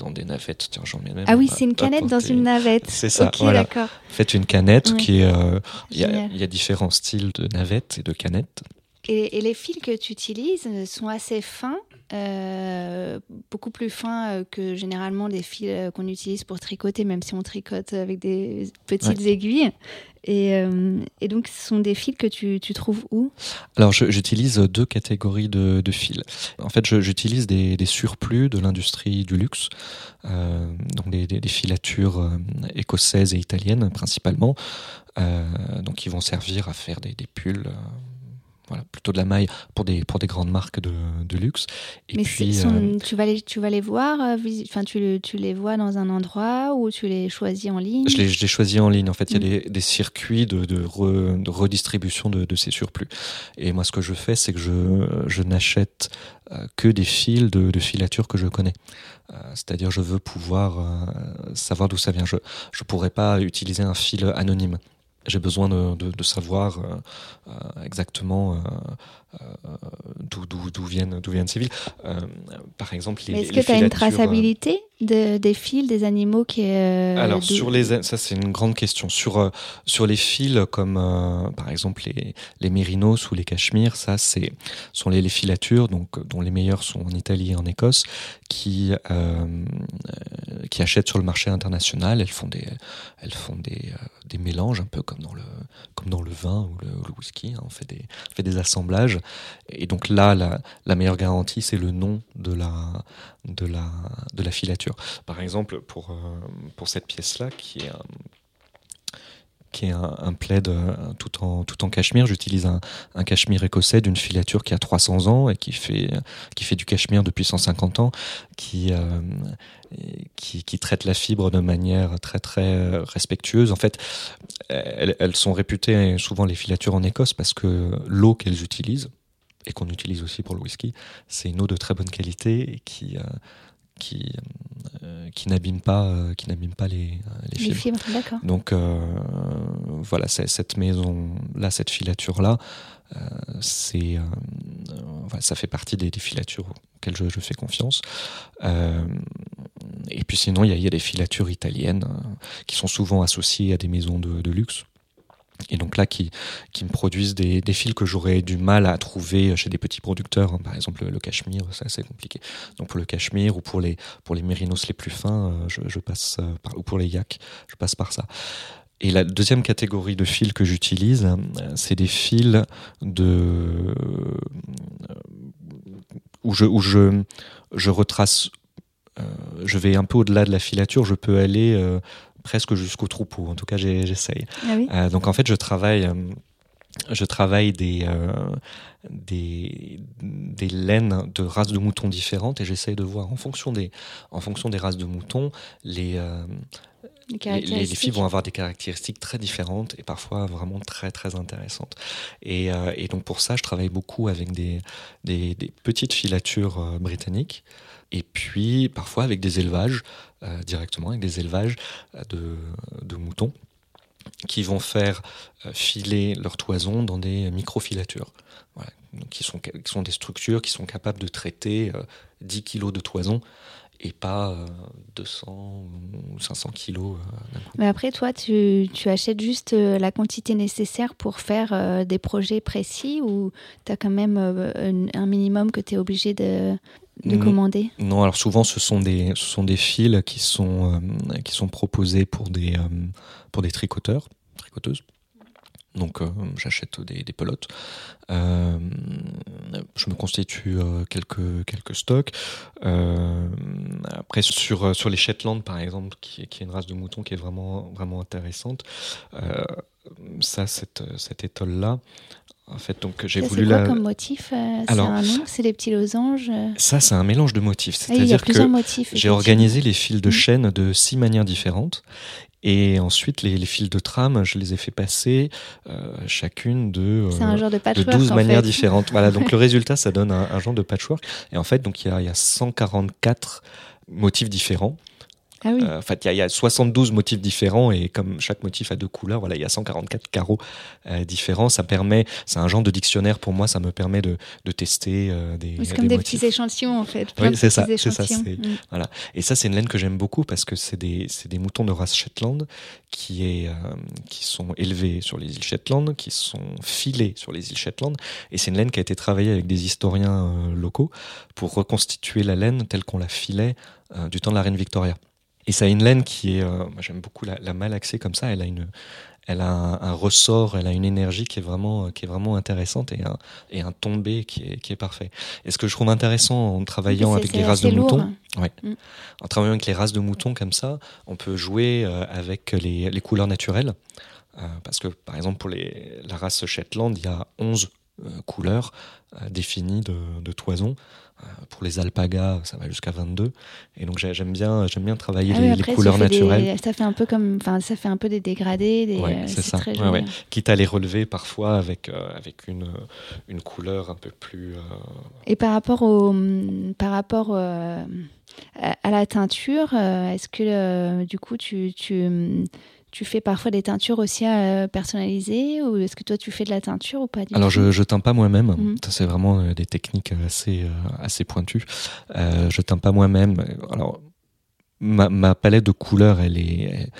dans des navettes. Tiens, j'en même. Ah oui, c'est une canette dans une navette. C'est ça. voilà. Faites une canette qui est. Euh, il y, a différents styles de navettes et de canettes. Et, et, les fils que tu utilises sont assez fins euh, beaucoup plus fin euh, que généralement des fils euh, qu'on utilise pour tricoter, même si on tricote avec des petites aiguilles. Et, et, donc, ce sont des fils que tu, tu trouves où? Alors, j'utilise deux catégories de, de, fils. En fait, j'utilise des, des, surplus de l'industrie du luxe, donc des, des, filatures écossaises et italiennes principalement, donc qui vont servir à faire des, pulls voilà, plutôt de la maille pour des, pour des grandes marques de, de luxe. Et Mais puis, euh, tu, vas les, tu vas les voir, euh, enfin, tu, tu, les vois dans un endroit ou tu les choisis en ligne? Je les, je les choisis en ligne. En fait, il y a mm. des, des, circuits de, de, de redistribution de, de, ces surplus. Et moi, ce que je fais, c'est que je, je n'achète euh, que des fils de, de filature que je connais. C'est-à-dire, je veux pouvoir savoir d'où ça vient. Je ne pourrais pas utiliser un fil anonyme j'ai besoin de, savoir euh, euh exactement euh d'où viennent, viennent ces villes. Euh, par exemple, les, Est-ce que tu as une traçabilité de, des fils des animaux qui est Alors, sur les, ça c'est une grande question. Sur, sur les fils comme par exemple les, les mérinos ou les cachemires, ça c'est sont les, les filatures, donc, dont les meilleurs sont en Italie et en Écosse, qui, qui achètent sur le marché international. Elles font des, elles font des, des mélanges un peu comme dans le, comme dans le vin ou le, whisky. Hein. On, fait des, on fait des assemblages. Et donc là, la, meilleure garantie, c'est le nom de la, de, la, de la filature. Par exemple, pour, euh, pour cette pièce-là, qui est un qui est un, plaid euh, tout en tout en cachemire. J'utilise un, un cachemire écossais d'une filature qui a 300 ans et qui fait qui fait du cachemire depuis 150 ans, qui euh, qui, qui, traite la fibre de manière très très respectueuse. En fait, elles, sont réputées souvent les filatures en Écosse parce que l'eau qu'elles utilisent et qu'on utilise aussi pour le whisky, c'est une eau de très bonne qualité et qui euh, qui, euh, qui n'abîme pas, euh, qui n'abîme pas les, les fibres. Donc voilà, cette maison là, cette filature là, c'est voilà, ça fait partie des, des filatures auxquelles je, je fais confiance. et puis sinon, il y a, y a, des filatures italiennes qui sont souvent associées à des maisons de, de luxe et donc là qui, qui me produisent des, des fils que j'aurais du mal à trouver chez des petits producteurs. Hein. Par exemple, le, cachemire, c'est assez compliqué. Donc pour le cachemire ou pour les, pour les mérinos les plus fins, euh, je, passe euh, ou pour les yaks, je passe par ça. Et la deuxième catégorie de fils que j'utilise, euh, c'est des fils de où je, où je, je retrace, je vais un peu au-delà de la filature, je peux aller presque jusqu'au troupeau. En tout cas, j'essaye. Ah oui Euh, donc en fait, je travaille, euh, je travaille des, euh, des, des laines de races de moutons différentes et j'essaye de voir en fonction des, en fonction des races de moutons, les, Les les, les- les caractéristiques. filles vont avoir des caractéristiques très différentes et parfois vraiment très très intéressantes. Et, euh, et donc pour ça, je travaille beaucoup avec des, des, des petites filatures euh, britanniques et puis parfois avec des élevages, euh, directement avec des élevages euh, de, moutons qui vont faire euh, filer leur toison dans des microfilatures. Voilà. Qui, sont, qui sont des structures qui sont capables de traiter euh, 10 kilos de toison et pas euh, 200 ou 500 kilos d'un coup. Mais après, toi, tu, tu achètes juste la quantité nécessaire pour faire des projets précis ou tu as quand même un minimum que tu es obligé de, de Mm. commander? Non, alors souvent ce sont des, ce sont des fils qui sont, euh, qui sont proposés pour des, euh, pour des tricoteurs, tricoteuses. Donc euh, j'achète des, des pelotes. Euh, je me constitue euh, quelques, quelques stocks. Après sur, sur les Shetland par exemple, qui, est- qui est une race de mouton qui est vraiment, vraiment intéressante. ça, cette, cette étole-là, en fait, donc j'ai voulu quoi la... comme motif euh, Alors- un nom C'est les petits losanges euh Ça, c'est un mélange de motifs. Ah C'est-à-dire que. J'ai organisé les fils de chaîne de six manières différentes. Et ensuite, les, les fils de trame, je les ai fait passer euh, chacune de, euh, un genre de de patchwork. 12 en manières fait. différentes. Voilà, donc le résultat, ça donne un, un genre de patchwork. Et en fait, donc il y a, y a 144 motifs différents. Ah oui. Euh, en fait, il y, y a 72 motifs différents et comme chaque motif a deux couleurs, voilà, il y a 144 carreaux euh, différents. Ça permet, c'est un genre de dictionnaire pour moi. Ça me permet de, de tester euh, des, c'est comme des petits échantillons en fait. Oui, c'est ça, c'est ça, Mm. Et ça, c'est une laine que j'aime beaucoup parce que c'est des, moutons de race Shetland qui, est, qui sont élevés sur les îles Shetland, qui sont filés sur les îles Shetland. Et c'est une laine qui a été travaillée avec des historiens locaux pour reconstituer la laine telle qu'on la filait du temps de la reine Victoria. Et ça a une laine qui est, euh, j'aime beaucoup la, la malaxer comme ça. Elle a une, elle a un, un ressort, elle a une énergie qui est vraiment, qui est vraiment intéressante et un, et un tombé qui est, qui est parfait. Et ce que je trouve intéressant en travaillant avec les races de lourd. moutons, Mm. en travaillant avec les races de moutons comme ça, on peut jouer euh, avec les, les couleurs naturelles. Euh, parce que, par exemple, pour les, la race Shetland, il y a 11 euh, couleurs euh, définies de, de toison. Euh, pour les alpagas, ça va jusqu'à 22. Et donc, j'ai- j'aime bien, j'aime bien travailler Ah les, oui, après, couleurs des- naturelles, ça fait un peu comme, enfin, ça fait un peu des dégradés. Des, Ouais, euh, c'est ça. Très Ouais, joli. ouais. quitte à les relever parfois avec, euh, avec une, une couleur un peu plus. euh, Et par rapport au, par rapport euh, à, la teinture, euh, est-ce que euh, du coup tu, tu, tu fais parfois des teintures aussi euh, personnalisées ou est-ce que toi tu fais de la teinture ou pas du Alors je, je teins pas moi-même, ça c'est vraiment euh, des techniques assez, euh, assez pointues. Euh, je teins pas moi-même. Alors ma, ma palette de couleurs, elle est,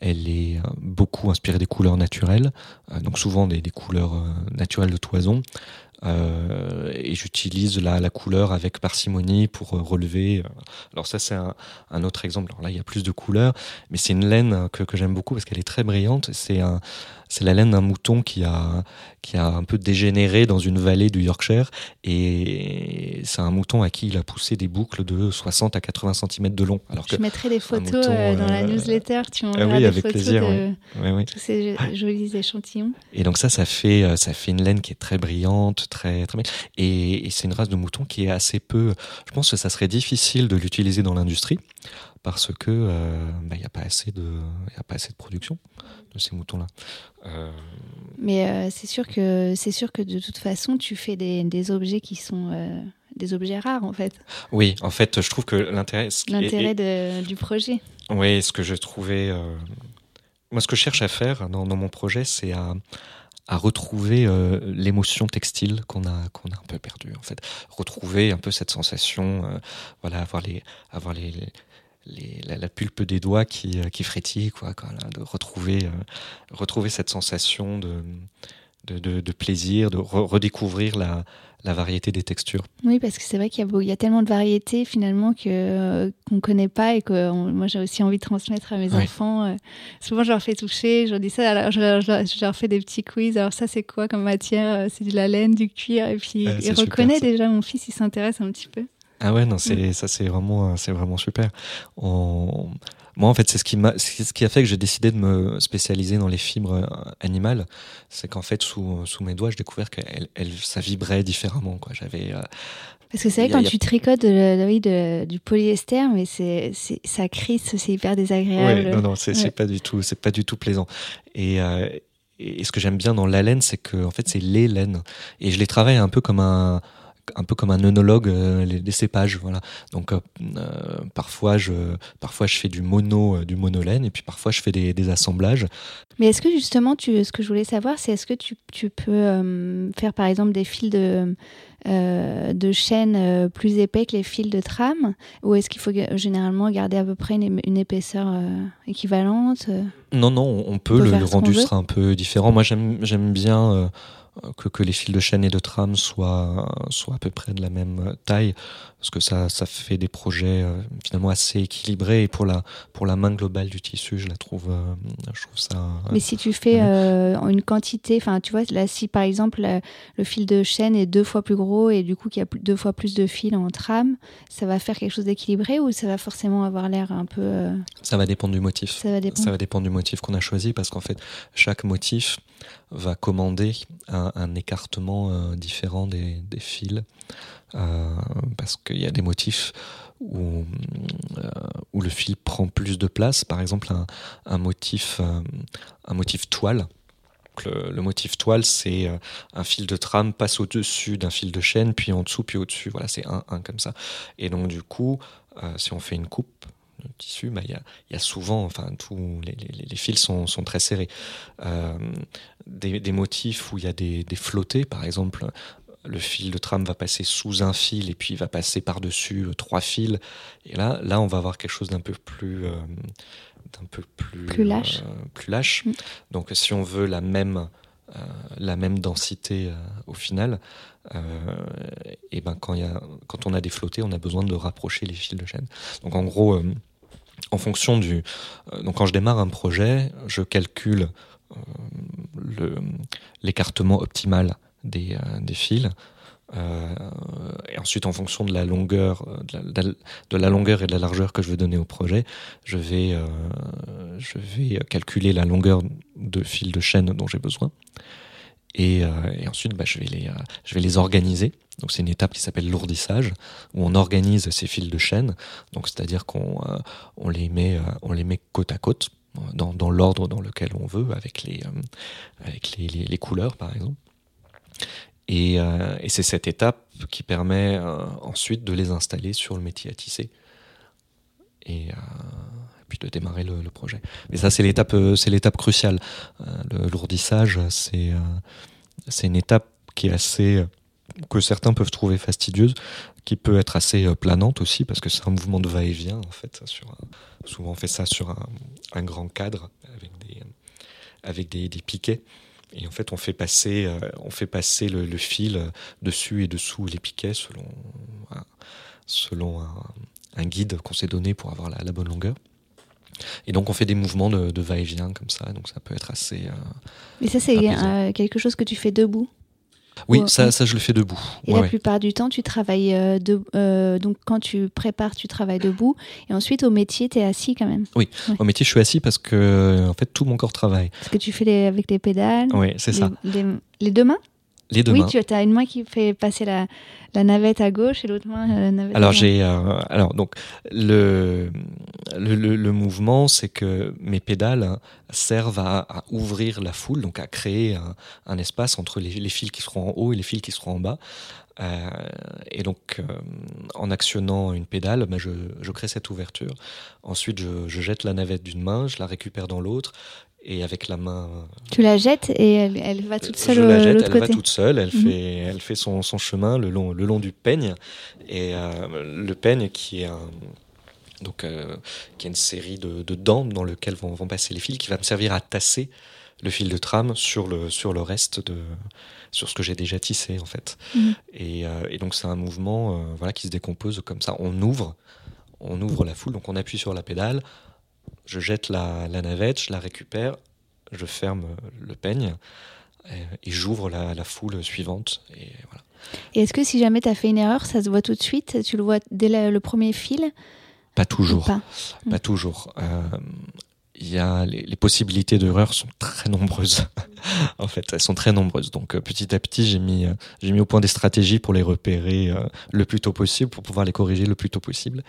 elle est beaucoup inspirée des couleurs naturelles, donc souvent des, des couleurs naturelles de toison. Euh, et j'utilise la, la couleur avec parcimonie pour euh, relever. euh. Alors ça c'est un, un autre exemple. Alors là il y a plus de couleurs, mais c'est une laine que, que j'aime beaucoup parce qu'elle est très brillante. C'est un, c'est la laine d'un mouton qui a, qui a un peu dégénéré dans une vallée du Yorkshire et c'est un mouton à qui il a poussé des boucles de 60 à 80 cm de long. Alors que, Je mettrai des photos mouton, euh, dans la euh, newsletter. Tu ah m'enverras oui, des avec photos plaisir, de ouais, ouais. tous ces jolis échantillons. Et donc ça, ça fait, euh, ça fait une laine qui est très brillante, très, très belle. Et, et c'est une race de mouton qui est assez peu. Je pense que ça serait difficile de l'utiliser dans l'industrie parce que euh, bah, il n'y a pas assez de, y a pas assez de production de ces moutons-là. Euh, Mais euh, c'est sûr que c'est sûr que de toute façon tu fais des, des objets qui sont euh, des objets rares en fait. oui, en fait, je trouve que l'intérêt, est- L'intérêt du projet. Oui, ce que je trouvais. euh, Moi, ce que je cherche à faire dans, dans mon projet, c'est à, à retrouver euh, l'émotion textile qu'on a, qu'on a un peu perdue, en fait. Retrouver un peu cette sensation, euh, voilà, avoir, les, avoir les, les- les- la, la pulpe des doigts qui, euh, qui frétille, quoi, quoi, là, de retrouver, euh, retrouver cette sensation de, de, de- de plaisir, de re- redécouvrir la, la variété des textures. Oui, parce que c'est vrai qu'il y, y a tellement de variétés finalement que euh, qu'on connaît pas et que on- moi j'ai aussi envie de transmettre à mes Oui. enfants. euh. souvent je leur fais toucher, je leur dis ça, alors je, leur- je leur- je leur fais des petits quiz. Alors ça c'est quoi comme matière C'est de la laine, du cuir et puis il super, reconnaît déjà. Mon fils il s'intéresse un petit peu. Ah ouais, non, c'est ça, c'est vraiment, c'est vraiment super. On- moi, en fait, c'est ce qui m'a, ce qui a fait que j'ai décidé de me spécialiser dans les fibres euh, animales. C'est qu'en fait, sous, sous mes doigts, j'ai découvert que elle, ça vibrait différemment. Quoi. J'avais. Euh, parce que c'est vrai, quand tu tricotes de, du polyester, mais c'est, ça crisse, c'est hyper désagréable. Ouais, non, non, c'est, pas du tout, c'est pas du tout plaisant. Et, euh, et ce que j'aime bien dans la laine, c'est que en fait, c'est les laines. Et je les travaille un peu comme un, un peu comme un œnologue euh, les, cépages voilà. Donc euh, euh, parfois je parfois je fais du mono du monolaine et puis parfois je fais des, des assemblages. Mais est-ce que justement tu ce que je voulais savoir c'est est-ce que tu, tu peux faire par exemple des fils de de chaîne plus épais que les fils de trame ou est-ce qu'il faut généralement garder à peu près une, épaisseur équivalente Non, non, on peut, le, rendu sera un peu différent. Moi, j'aime bien que, que, les fils de chaîne et de trame soient, soient à peu près de la même taille, parce que ça, ça fait des projets euh, finalement assez équilibrés. Et pour la, pour la main globale du tissu, je la trouve, euh, je trouve ça. Mais si tu fais euh, une quantité, enfin, tu vois, là, si par exemple le fil de chaîne est deux fois plus gros et du coup qu'il y a deux fois plus de fils en trame, ça va faire quelque chose d'équilibré ou ça va forcément avoir l'air un peu. Ça va dépendre du motif. Ça va dépendre, ça va dépendre du motif qu'on a choisi, parce qu'en fait, chaque motif va commander un, un écartement euh, différent des, des fils, euh, parce qu'il y a des motifs où, euh, où le fil prend plus de place. Par exemple, un, motif, un motif toile. Le, motif toile, c'est un fil de trame passe au-dessus d'un fil de chaîne, puis en dessous, puis au-dessus. Voilà, c'est un, un comme ça. Et donc, du coup, si on fait une coupe, de tissu, bah, il bah, y, y, a, souvent, enfin, tous les, les, fils sont, sont, très serrés. Euh, des, des, motifs où il y a des, des, par exemple, le fil de trame va passer sous un fil et puis il va passer par-dessus euh, trois fils. Et là, là, on va avoir quelque chose d'un peu plus, euh, d'un peu plus, plus lâche. Euh, plus lâche. Mm. Donc, si on veut la même, la même densité au final, et ben quand, y a, quand on a des flottés, on a besoin de rapprocher les fils de chaîne. Donc, en gros en fonction du. Donc, quand je démarre un projet, je calcule l'écartement optimal des, euh, des fils. Euh, et ensuite, en fonction de la longueur, la, de la, longueur et de la largeur que je veux donner au projet, je vais, euh, je vais calculer la longueur de fil de chaîne dont j'ai besoin. Et, euh, ensuite, bah, je, vais les, je vais les organiser donc c'est une étape qui s'appelle lourdissage où on organise ces fils de chaîne. Donc c'est-à-dire qu'on euh, on les met euh, on les met côte à côte dans, dans l'ordre dans lequel on veut avec les euh, avec les, les, couleurs par exemple. Et, et c'est cette étape qui permet ensuite de les installer sur le métier à tisser et, puis de démarrer le, projet. Mais ça c'est l'étape c'est l'étape cruciale. le lourdissage c'est c'est une étape qui est assez que certains peuvent trouver fastidieuse, qui peut être assez euh, planante aussi, parce que c'est un mouvement de va-et-vient, en fait. Souvent, on fait ça sur un, grand cadre, avec des, avec des, piquets. Et en fait, on fait passer, euh, on fait passer le, le, fil dessus et dessous les piquets selon un, selon un, un guide qu'on s'est donné pour avoir la, la, bonne longueur. Et donc on fait des mouvements de, de va-et-vient comme ça, donc ça peut être assez. Euh, Mais ça c'est euh, quelque chose que tu fais debout? Oui, ça, ça, je le fais debout. Et ouais, la plupart du temps, tu travailles euh, de, euh, donc quand tu prépares, tu travailles debout, et ensuite au métier, tu es assis quand même. Oui, ouais. au métier, je suis assis parce que en fait tout mon corps travaille. Parce que tu fais les, avec les pédales. Oui, c'est ça. Les, les, deux mains? Les deux oui, mains. tu as une main qui fait passer la, la navette à gauche et l'autre main la navette. Alors j'ai, euh, alors donc le le, le, le mouvement, c'est que mes pédales servent à, à, ouvrir la foule, donc à créer un, un espace entre les, les, fils qui seront en haut et les fils qui seront en bas. Euh, et donc, euh, en actionnant une pédale, bah, je, je, crée cette ouverture. Ensuite, je, je jette la navette d'une main, je la récupère dans l'autre, et avec la main. Tu la jettes et elle, elle va toute seule je la jette, elle côté. va toute seule, elle, mmh. fait, elle fait son, son, chemin le long, le long du peigne. Et euh, le peigne qui est un. Donc, euh, qui est une série de, de, dents dans lesquelles vont, vont, passer les fils, qui va me servir à tasser le fil de trame sur le, sur le reste de sur ce que j'ai déjà tissé en fait. Mmh. Et, euh, et, donc c'est un mouvement euh, voilà qui se décompose comme ça. On ouvre, on ouvre la foule, donc on appuie sur la pédale, je jette la, la, navette, je la récupère, je ferme le peigne et, et j'ouvre la, la, foule suivante. Et, voilà. et est-ce que si jamais tu as fait une erreur, ça se voit tout de suite? Tu le vois dès la, le premier fil? Pas toujours. Pas? Pas, Mm. toujours. Euh, il y a les, possibilités d'erreur sont très nombreuses. en fait, elles sont très nombreuses. Donc euh, petit à petit, j'ai mis euh, j'ai mis au point des stratégies pour les repérer euh, le plus tôt possible, pour pouvoir les corriger le plus tôt possible.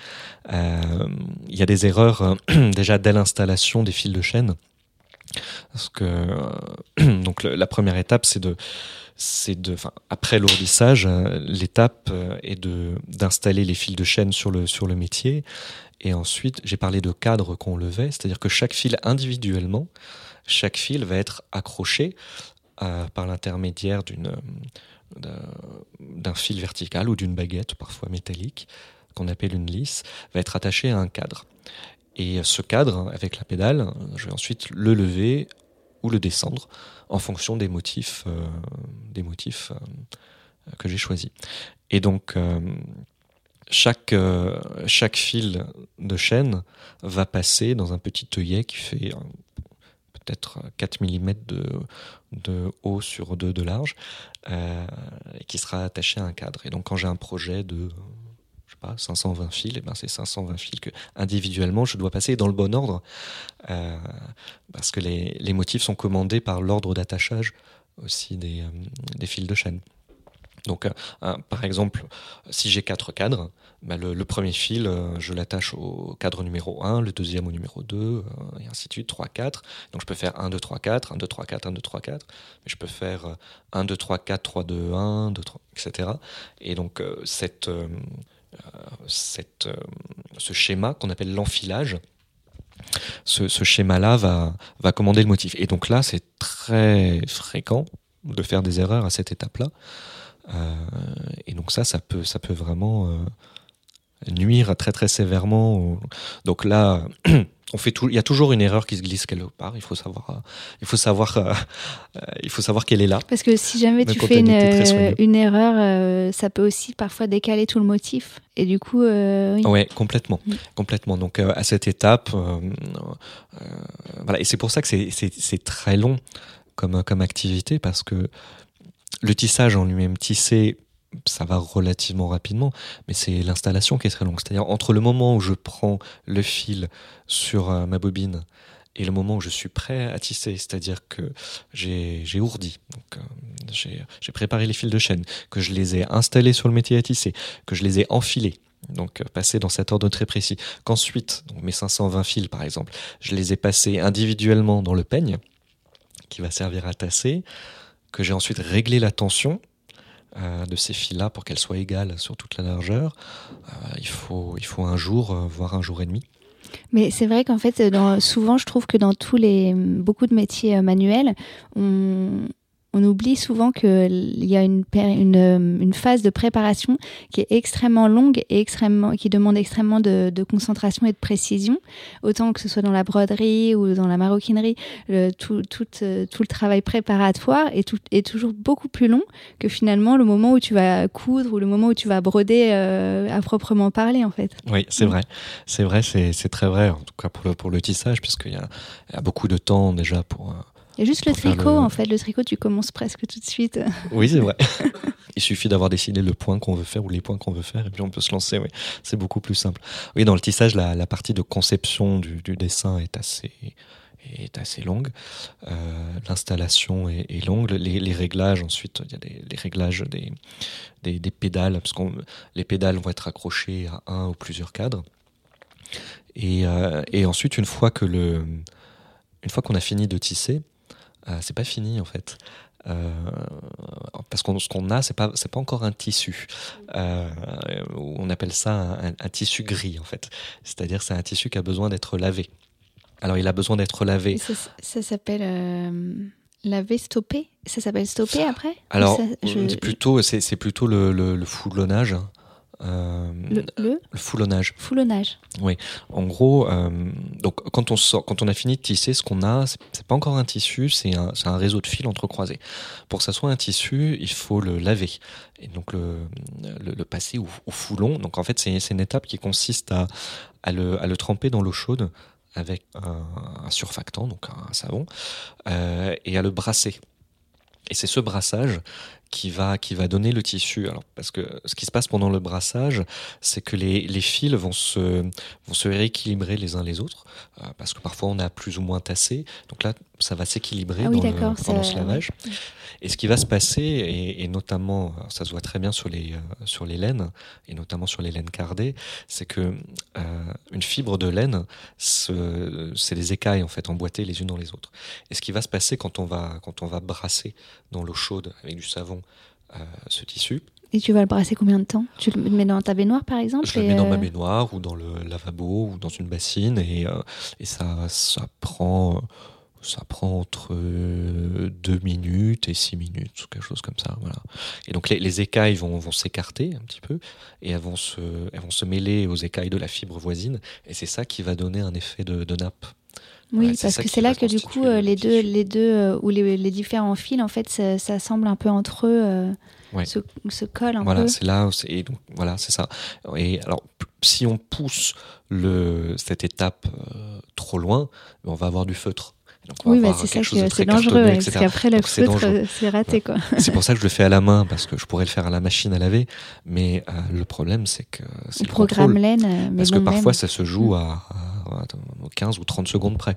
Il y a des erreurs déjà dès l'installation des fils de chaîne. Parce que euh, donc la première étape, c'est de c'est de, après l'ourdissage, euh, l'étape euh, est de d'installer les fils de chaîne sur le sur le métier, et ensuite j'ai parlé de cadre qu'on levait, c'est-à-dire que chaque fil individuellement, chaque fil va être accroché par l'intermédiaire d'une d'un- d'un fil vertical ou d'une baguette parfois métallique qu'on appelle une lisse, va être attaché à un cadre. Et ce cadre, avec la pédale, je vais ensuite le lever ou le descendre en fonction des motifs, euh, des motifs euh, que j'ai choisis. Et donc, euh, chaque, chaque fil de chaîne va passer dans un petit œillet qui fait peut-être 4 mm de, de haut sur 2 de large, et qui sera attaché à un cadre. Et donc, quand j'ai un projet de pas, 520 fils, et ben c'est 520 fils que individuellement je dois passer dans le bon ordre, euh, parce que les, motifs sont commandés par l'ordre d'attachage aussi des, euh, fils de chaîne. Donc, euh, par exemple, si j'ai quatre cadres, bah, le, premier fil, je l'attache au cadre numéro 1, le deuxième au numéro 2, euh, et ainsi de suite, 3, 4. Donc, je peux faire 1, 2, 3, 4, 1, 2, 3, 4, 1, 2, 3, 4. Mais je peux faire euh, 1, 2, 3, 4, 3, 2, 1, 2, 3, etc. Et donc, cette, cette, euh, ce schéma qu'on appelle l'enfilage, ce, schéma-là va, va commander le motif. Et donc là, c'est très fréquent de faire des erreurs à cette étape-là. Euh, et donc ça, ça peut, ça peut vraiment euh, nuire très très sévèrement. Donc là, on fait tout. Il y a toujours une erreur qui se glisse quelque part. Il faut savoir, euh, il faut savoir, euh, euh, il faut savoir qu'elle est là. Parce que si jamais Même tu fais une, erreur, euh, ça peut aussi parfois décaler tout le motif. Et du coup, euh, oui. Ouais, complètement, Mm. complètement. Donc à cette étape, voilà, et c'est pour ça que c'est- très long comme comme activité parce que le tissage en lui-même tissé, ça va relativement rapidement, mais c'est l'installation qui est très longue. C'est-à-dire entre le moment où je prends le fil sur euh, ma bobine et le moment où je suis prêt à tisser, c'est-à-dire que j'ai ourdi, donc euh, j'ai préparé les fils de chaîne, que je les ai installés sur le métier à tisser, que je les ai enfilés, donc euh, passés dans cet ordre très précis, qu'ensuite, mes 520 fils par exemple, je les ai passés individuellement dans le peigne, qui va servir à tasser, que j'ai ensuite réglé la tension euh, de ces fils-là pour qu'elle soit égale sur toute la largeur. Euh, il, faut, il faut un jour, euh, voire un jour et demi. Mais c'est vrai qu'en fait, souvent, je trouve que dans tous les beaucoup de métiers manuels, on, on oublie souvent qu'il y a euh, une phase de préparation qui est extrêmement longue et extrêmement, qui demande extrêmement de, concentration et de précision. Autant que ce soit dans la broderie ou dans la maroquinerie, euh, tout le travail préparatoire est, toujours beaucoup plus long que finalement le moment où tu vas coudre ou le moment où tu vas broder euh, à proprement parler, en fait. Oui, c'est vrai. C'est vrai, c'est très vrai, en tout cas pour le, pour le tissage, puisqu'il y, y a beaucoup de temps déjà pour... Il y a juste le tricot, le- en fait. Le tricot, tu commences presque tout de suite. Oui, c'est vrai. Il suffit d'avoir décidé le point qu'on veut faire ou les points qu'on veut faire et puis on peut se lancer. Oui, c'est beaucoup plus simple. Oui, dans le tissage, la, la partie de conception du, du dessin est assez est assez longue. Euh, L'installation est, est longue. Les, les réglages, ensuite, il y a les, les réglages des, des, des pédales, parce que les pédales vont être accrochées à un ou plusieurs cadres. Et, euh, et ensuite, une fois que le, une fois qu'on a fini de tisser, c'est pas fini en fait. Euh, parce qu'on ce qu'on a c'est pas c'est pas encore un tissu. Euh, on appelle ça un, un tissu gris en fait. C'est-à-dire c'est un tissu qui a besoin d'être lavé. Alors il a besoin d'être lavé. Ça ça s'appelle euh, laver, stopper? Ça s'appelle stopper après? Alors Ça, je- plutôt c'est plutôt le, le, le foulonnage euh, le, le le foulonnage foulonnage. En gros, euh, donc quand on sort, quand on a fini de tisser, ce qu'on a, c'est pas encore un tissu, c'est un, c'est un réseau de fils entrecroisés. Pour que ça soit un tissu, il faut le laver et donc le, le, passer au, au foulon. Donc en fait, c'est c'est une étape qui consiste à, à, le, à le tremper dans l'eau chaude avec un, un surfactant, donc un savon, euh, et à le brasser. Et c'est ce brassage qui va, qui va donner le tissu. Alors, parce que ce qui se passe pendant le brassage, c'est que les, les, fils vont se, vont se rééquilibrer les uns les autres, euh, parce que parfois on a plus ou moins tassé. Donc là, ça va s'équilibrer ah oui, pendant ce lavage. Et ce qui va se passer, et, et notamment, ça se voit très bien sur les, euh, sur les laines, et notamment sur les laines cardées, c'est que euh, une fibre de laine, c'est les écailles en fait emboîtées les unes dans les autres. Et ce qui va se passer quand on va, quand on va brasser dans l'eau chaude avec du savon euh, ce tissu. Et tu vas le brasser combien de temps? Tu le mets dans ta baignoire par exemple Je le mets dans ma baignoire ou dans le lavabo ou dans une bassine et, euh, et ça, ça prend ça prend entre 2 minutes et 6 minutes, quelque chose comme ça. Voilà. Et donc les, les écailles vont, vont s'écarter un petit peu et elles vont, se, elles vont se mêler aux écailles de la fibre voisine et c'est ça qui va donner un effet de, de nappe. Oui, ouais, parce que c'est là que du coup euh, les deux, les deux euh, ou les, les, différents fils en fait ça, ça, semble un peu entre eux euh, ouais. se, se collent un voilà, peu. c'est là et donc voilà c'est ça. Et alors si on pousse le cette étape euh, trop loin, on va avoir du feutre. oui, bah c'est ça que c'est dangereux, ouais, parce qu'après le feutre, c'est raté. quoi. c'est pour ça que je le fais à la main, parce que je pourrais le faire à la machine à laver, mais euh, le problème, c'est que c'est le programme laine. Mais parce bon, que parfois, même. ça se joue à, à, 15 ou 30 secondes près.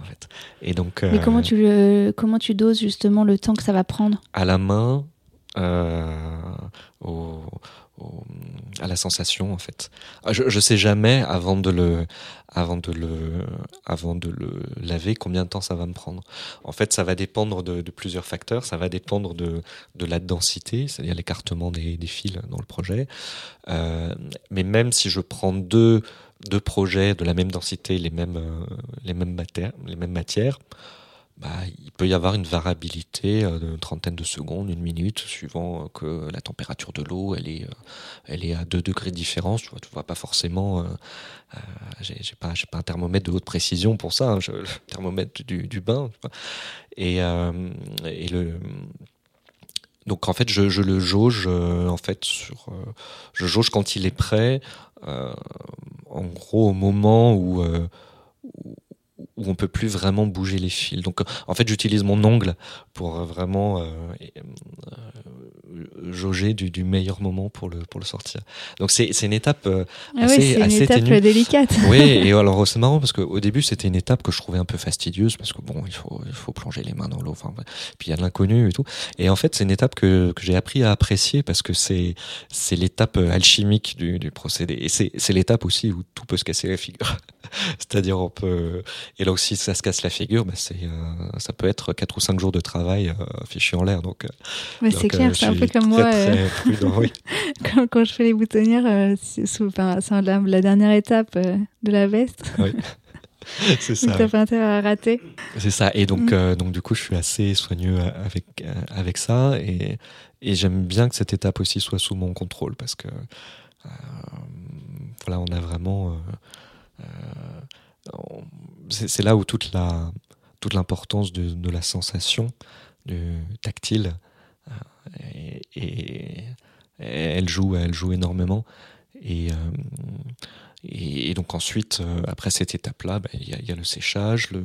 En fait. Et donc, mais euh, comment, tu le, comment tu doses justement le temps que ça va prendre? À la main, euh, au, au, à la sensation en fait. Je, je sais jamais avant de le avant de le avant de le laver combien de temps ça va me prendre. En fait, ça va dépendre de, de plusieurs facteurs. Ça va dépendre de de la densité, c'est-à-dire l'écartement des, des fils dans le projet. Euh, mais même si je prends deux deux projets de la même densité, les mêmes euh, les mêmes matières, les mêmes matières il peut y avoir une variabilité d'une trentaine de secondes, une minute, suivant que la température de l'eau, elle est, elle est à deux degrés de différence. Tu vois, tu vois pas forcément. Euh, euh, j'ai pas, j'ai pas un thermomètre de haute précision pour ça. Hein, le thermomètre du, du bain. Et, euh, et le. Donc en fait, je, le jauge euh, en fait sur, euh, je jauge quand il est prêt. Euh, en gros, au moment où, où où on peut plus vraiment bouger les fils. Donc en fait j'utilise mon ongle pour vraiment jauger du, du, meilleur moment pour le pour le sortir. Donc c'est c'est une étape euh, assez ah oui, assez une étape ténue. délicate. Oui et alors c'est marrant parce qu'au début c'était une étape que je trouvais un peu fastidieuse parce que bon il faut il faut plonger les mains dans l'eau. Enfin puis il y a de l'inconnu et tout. Et en fait c'est une étape que que j'ai appris à apprécier parce que c'est c'est l'étape alchimique du, du procédé et c'est c'est l'étape aussi où tout peut se casser la figure. C'est-à-dire on peut et là aussi ça se casse la figure, bah c'est euh, ça peut être quatre ou cinq jours de travail euh, fichu en l'air. Donc, euh, c'est clair, c'est un peu comme moi. Très prudent, oui. quand, quand, je fais les boutonnières, c'est enfin, la, la, dernière étape de la veste. Oui. c'est ça. T'as pas intérêt à rater. C'est ça. Et donc, mm. donc du coup, je suis assez soigneux avec avec ça et et j'aime bien que cette étape aussi soit sous mon contrôle parce que voilà, on a vraiment c'est là où toute l'importance de, la sensation du tactile et, et, elle joue elle joue énormément. Et, euh, donc ensuite euh, après cette étape là il ben, y, a, le séchage le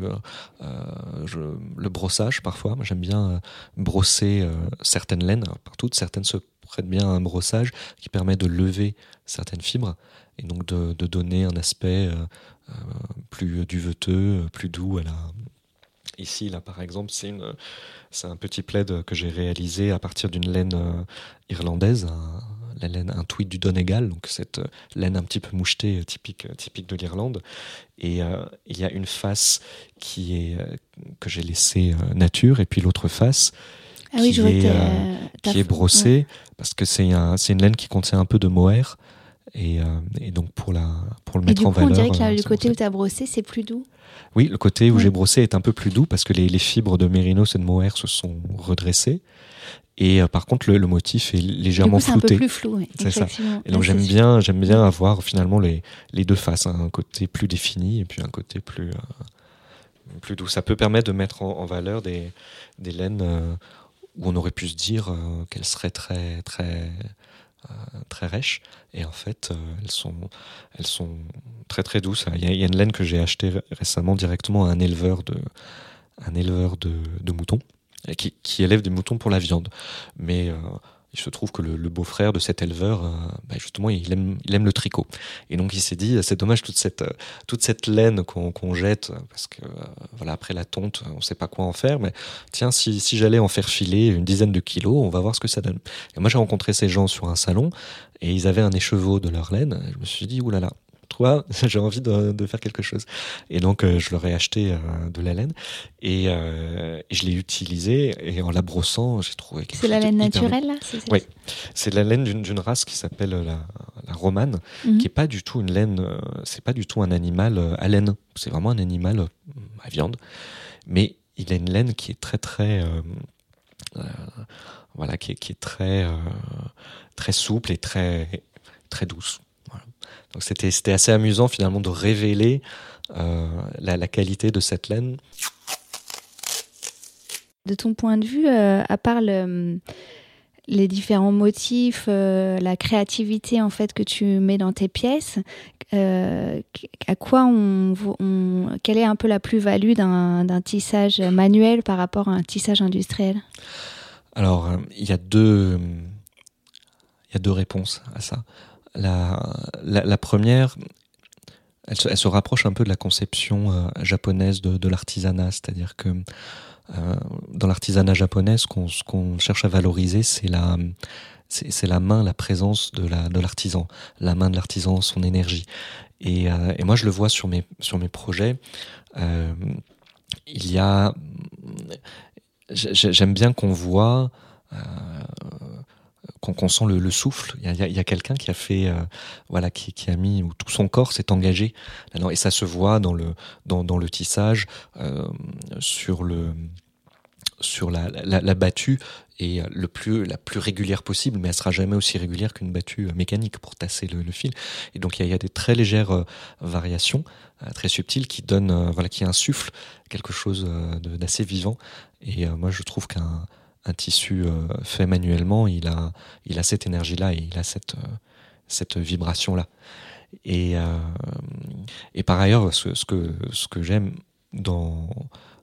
euh, brossage parfois. J'aime bien brosser euh, certaines laines. Par toutes certaines se prêtent bien à un brossage qui permet de lever certaines fibres et donc de, de donner un aspect euh, euh, plus duveteux, plus doux à la. Ici, là, par exemple, c'est une, c'est un petit plaid que j'ai réalisé à partir d'une laine euh, irlandaise, un, la laine, un tweed du Donegal, donc cette laine un petit peu mouchetée typique, typique de l'Irlande. Et euh, il y a une face qui est que j'ai laissée nature, et puis l'autre face ah oui, qui, est, euh, qui est brossée, ouais. parce que c'est un, c'est une laine qui contient un peu de mohair. Et, euh, et, donc pour la pour le et mettre du en coup, valeur. On dirait que là, euh, le côté où tu as brossé, c'est plus doux. Oui, le côté où oui. j'ai brossé est un peu plus doux parce que les, les fibres de mérinos et de mohair se sont redressées. Et euh, par contre, le, le, motif est légèrement du coup, flouté. un peu plus flou, oui, c'est ça. Et donc j'aime bien, j'aime bien avoir finalement les, les deux faces, hein, un côté plus défini et puis un côté plus euh, plus doux. Ça peut permettre de mettre en, en valeur des, des laines où on aurait pu se dire qu'elles seraient très très très rêches et en fait euh, elles sont elles sont très très douces il y a, une laine que j'ai acheté récemment directement à un éleveur de un éleveur de, de moutons qui, qui élève des moutons pour la viande. Mais il se trouve que le, beau-frère de cet éleveur, bah, justement, il aime, il aime le tricot. Et donc il s'est dit, c'est dommage toute cette, toute cette laine qu'on jette, parce que voilà, après la tonte, on ne sait pas quoi en faire. Mais tiens, si, si j'allais en faire filer une dizaine de kilos, on va voir ce que ça donne. Et moi, j'ai rencontré ces gens sur un salon et ils avaient un écheveau de leur laine. Je me suis dit, oulala, toi, j'ai envie de, de, faire quelque chose. Et donc, euh, je leur ai acheté euh, de la laine et, euh, et je l'ai utilisé. Et en la brossant, j'ai trouvé C'est la laine naturelle, là Oui, c'est la laine d'une race qui s'appelle la, la, romane, mhm. qui est pas du tout une laine, c'est pas du tout un animal à laine. C'est vraiment un animal à viande. Mais il a une laine qui est très, très. voilà, qui est, qui est très, très souple et très, très douce. Donc c'était c'était assez amusant finalement de révéler euh, la, la, qualité de cette laine. De ton point de vue, euh, à part le, les différents motifs, euh, la créativité en fait que tu mets dans tes pièces, à quoi on, on, quelle est un peu la plus-value d'un tissage manuel par rapport à un tissage industriel? Alors il y a deux il y a deux réponses à ça. La, première, elle se, rapproche un peu de la conception euh, japonaise de, l'artisanat, c'est-à-dire que euh, dans l'artisanat japonais, ce qu'on cherche à valoriser, c'est la, main, la présence de la de l'artisan, la main de l'artisan, son énergie. Et, euh, et, moi, je le vois sur mes sur mes projets. Il y a, j'aime bien qu'on voit qu'on sent le, souffle. Il y a, quelqu'un qui a fait, euh, voilà, qui, a mis où tout son corps s'est engagé. Et ça se voit dans le dans, le tissage, euh, sur le sur la, la, battue et plus la plus régulière possible, mais elle sera jamais aussi régulière qu'une battue mécanique pour tasser le, fil. Et donc il y a, des très légères euh, variations, très subtiles, qui donnent, voilà, qui insufflent quelque chose d'assez vivant. Et moi je trouve qu'un un tissu euh, fait manuellement, il a, il a cette énergie-là et il a cette, euh, cette vibration-là. Et, euh, et par ailleurs, ce, que, ce que j'aime dans,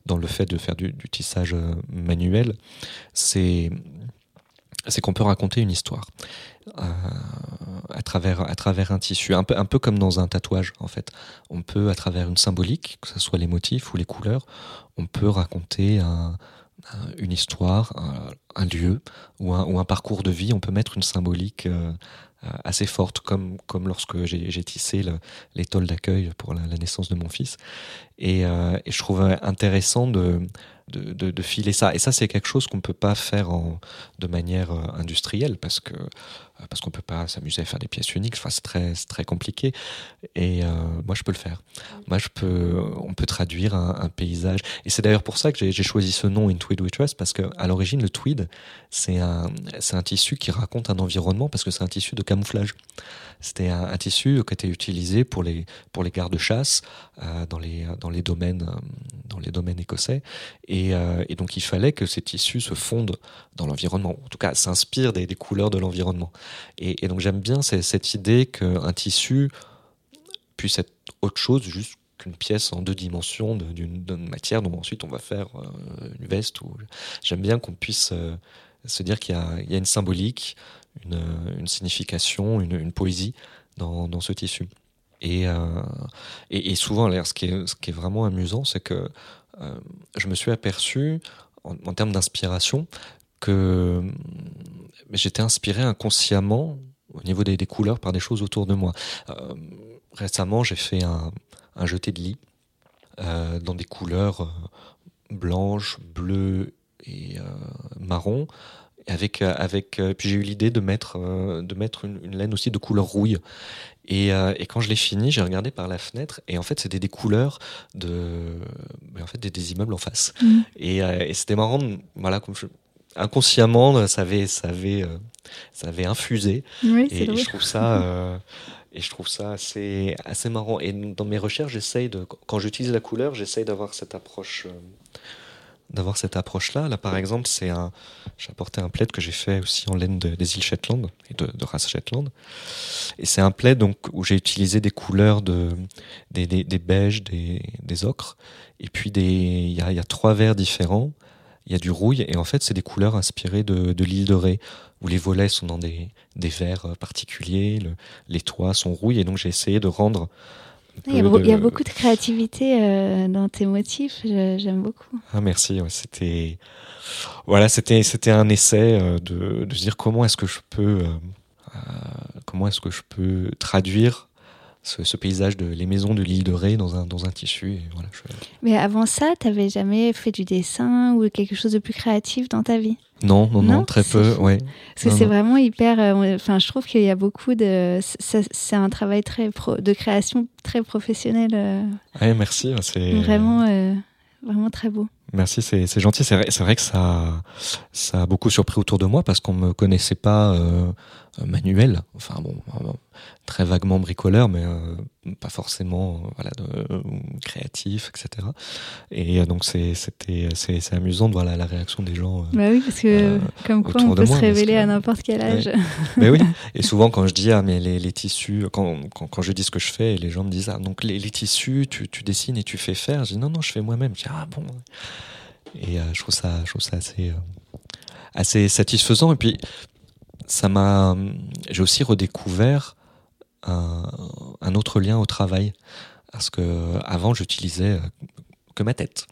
dans le fait de faire du, tissage manuel, c'est c'est qu'on peut raconter une histoire à travers à travers un tissu, un peu un peu comme dans un tatouage en fait. On peut à travers une symbolique, que ce soit les motifs ou les couleurs, on peut raconter un, une histoire, un, lieu ou un, ou un, parcours de vie, on peut mettre une symbolique euh, assez forte, comme, lorsque j'ai tissé l'étole d'accueil pour la, naissance de mon fils. Et, euh, et je trouve intéressant de, de, filer ça. Et ça, c'est quelque chose qu'on ne peut pas faire de manière euh, industrielle parce que euh, parce qu'on peut pas s'amuser à faire des pièces uniques. Enfin, c'est très, très compliqué. Et euh, moi, je peux le faire. Moi, je peux, on peut traduire un, paysage. Et c'est d'ailleurs pour ça que j'ai choisi ce nom In Tweed We Trust parce que à l'origine, le tweed, c'est un, un tissu qui raconte un environnement parce que c'est un tissu de camouflage. C'était un, tissu qui était utilisé pour les, pour les gardes-chasse dans les, dans les domaines, dans les domaines écossais. Euh, et donc, il fallait que ces tissus se fondent dans l'environnement. En tout cas, s'inspirent des, couleurs de l'environnement. Et, donc j'aime bien cette idée qu'un tissu puisse être autre chose juste qu'une pièce en deux dimensions d'une matière dont ensuite on va faire euh, une veste. J'aime bien qu'on puisse euh, se dire qu'il y, a une symbolique, une, signification, une, poésie dans, ce tissu. Et, souvent, ce ce qui est vraiment amusant, c'est que euh, je me suis aperçu, en, termes d'inspiration, que j'étais inspiré inconsciemment au niveau des, couleurs par des choses autour de moi. Euh, récemment, j'ai fait un, jeté de lit euh, dans des couleurs blanches, bleues et marron. Avec, avec, puis j'ai eu l'idée de mettre, de mettre une, laine aussi de couleur rouille. Et, et quand je l'ai fini, j'ai regardé par la fenêtre et en fait c'était des couleurs de, en fait des, des immeubles en face. Mmh. Et, et c'était marrant, voilà, comme je, inconsciemment, ça avait, ça avait, euh, ça avait infusé. Oui, et, et je trouve ça, euh, et je trouve ça assez, assez marrant. Et dans mes recherches, j'essaye de, quand j'utilise la couleur, j'essaye d'avoir cette approche, euh, d'avoir cette approche-là. Là, par exemple, c'est un, j'ai apporté un plaid que j'ai fait aussi en laine de, des îles Shetland et de, de race Shetland. Et c'est un plaid donc où j'ai utilisé des couleurs de, des, des, beiges, des, des ocres, et puis des, il y a, y a trois verts différents il y a du rouille et en fait c'est des couleurs inspirées de, de l'île de Ré où les volets sont dans des, des verres particuliers, le- les toits sont rouilles et donc j'ai essayé de rendre. Il y, a, peu beau- de- il y a beaucoup de créativité euh, dans tes motifs, j'aime beaucoup. Ah merci, ouais, c'était voilà, c'était c'était un essai euh, de, de se dire comment est-ce que je peux euh, comment est-ce que je peux traduire ce, ce paysage de les maisons de l'île de Ré dans un dans un tissu et voilà, je- Mais avant ça, t'avais jamais fait du dessin ou quelque chose de plus créatif dans ta vie? Non non non, Non, très peu, ouais. Parce que c'est vraiment hyper. euh, Enfin, je trouve qu'il y a beaucoup de. C'est un travail très pro, de création très professionnel, euh, Ouais, merci, c'est vraiment, euh, vraiment très beau. Merci, c'est gentil. C'est vrai, vrai que ça, ça a beaucoup surpris autour de moi parce qu'on me connaissait pas euh, manuel. Enfin bon, euh, très vaguement bricoleur, mais euh, pas forcément euh, voilà de, euh, créatif, etc. Et euh, donc c'est c'était c'est c'est amusant de voir la, la réaction des gens. euh. Bah oui, parce que Euh, comme quoi on peut se révéler que- à n'importe quel âge. mais oui. Et souvent quand je dis ah mais les, les tissus, quand, quand quand je dis ce que je fais, les gens me disent ah donc les, les tissus, tu tu dessines et tu fais faire. Je dis non non je fais moi-même. Je dis ah bon. Et euh, je trouve ça je trouve ça assez euh, assez satisfaisant et puis ça m'a j'ai aussi redécouvert un, autre lien au travail. Parce que avant j'utilisais euh, que ma tête.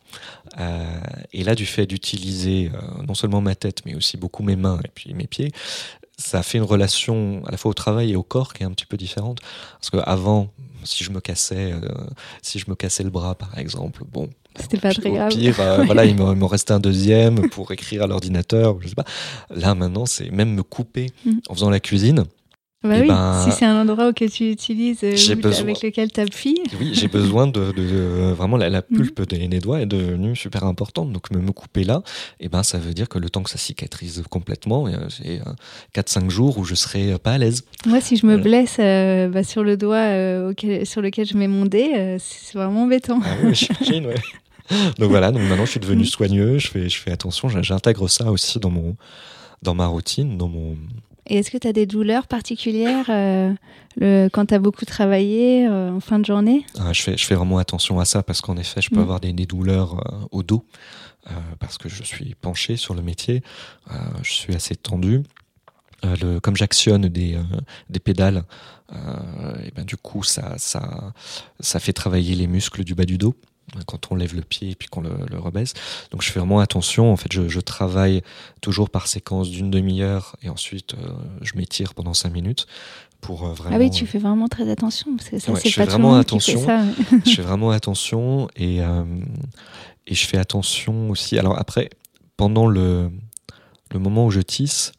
Euh, et là du fait d'utiliser euh, non seulement ma tête mais aussi beaucoup mes mains et puis mes pieds ça fait une relation à la fois au travail et au corps qui est un petit peu différente. Parce que avant si je me cassais euh, si je me cassais le bras par exemple bon C'était pas très au grave. pire, euh, voilà, il m'en restait un deuxième pour écrire à l'ordinateur, je sais pas. Là, maintenant, c'est même me couper Mhm. en faisant la cuisine. Bah Eh oui, ben, si c'est un endroit que tu utilises, euh, j'ai besoin- avec lequel tu appuies. Oui, j'ai besoin de, de- de- vraiment la, la Mhm. pulpe des, des doigts est devenue super importante. Donc me, me couper là, et ben ça veut dire que le temps que ça cicatrise complètement, euh, c'est 4-5 jours où je serai euh, pas à l'aise. Moi, si je me Voilà. blesse euh, bah, sur le doigt euh, auquel- sur lequel je mets mon dé, euh, c'est vraiment embêtant. Ah oui, j'imagine, ouais. Donc voilà, donc maintenant je suis devenu Mhm. soigneux, je fais, je fais attention, j'intègre ça aussi dans mon dans ma routine, dans mon Et est-ce que tu as des douleurs particulières euh, le, quand tu as beaucoup travaillé euh, en fin de journée? Ah, je, fais, je fais vraiment attention à ça parce qu'en effet, je peux Mm. avoir des, des douleurs euh, au dos parce que je suis penché sur le métier, je suis assez tendu. Le, comme j'actionne des, des pédales, et ben du coup, ça, ça, ça fait travailler les muscles du bas du dos quand on lève le pied et puis qu'on le, le rebaisse. Donc je fais vraiment attention. En fait, je, je travaille toujours par séquence d'une demi-heure et ensuite euh, je m'étire pendant cinq minutes pour euh, vraiment. Ah oui, tu fais vraiment très attention parce que ça, Ouais, c'est pas tout le vraiment monde attention. qui fait ça. je fais vraiment attention et, euh, et je fais attention aussi. Alors après, pendant le, le moment où je tisse,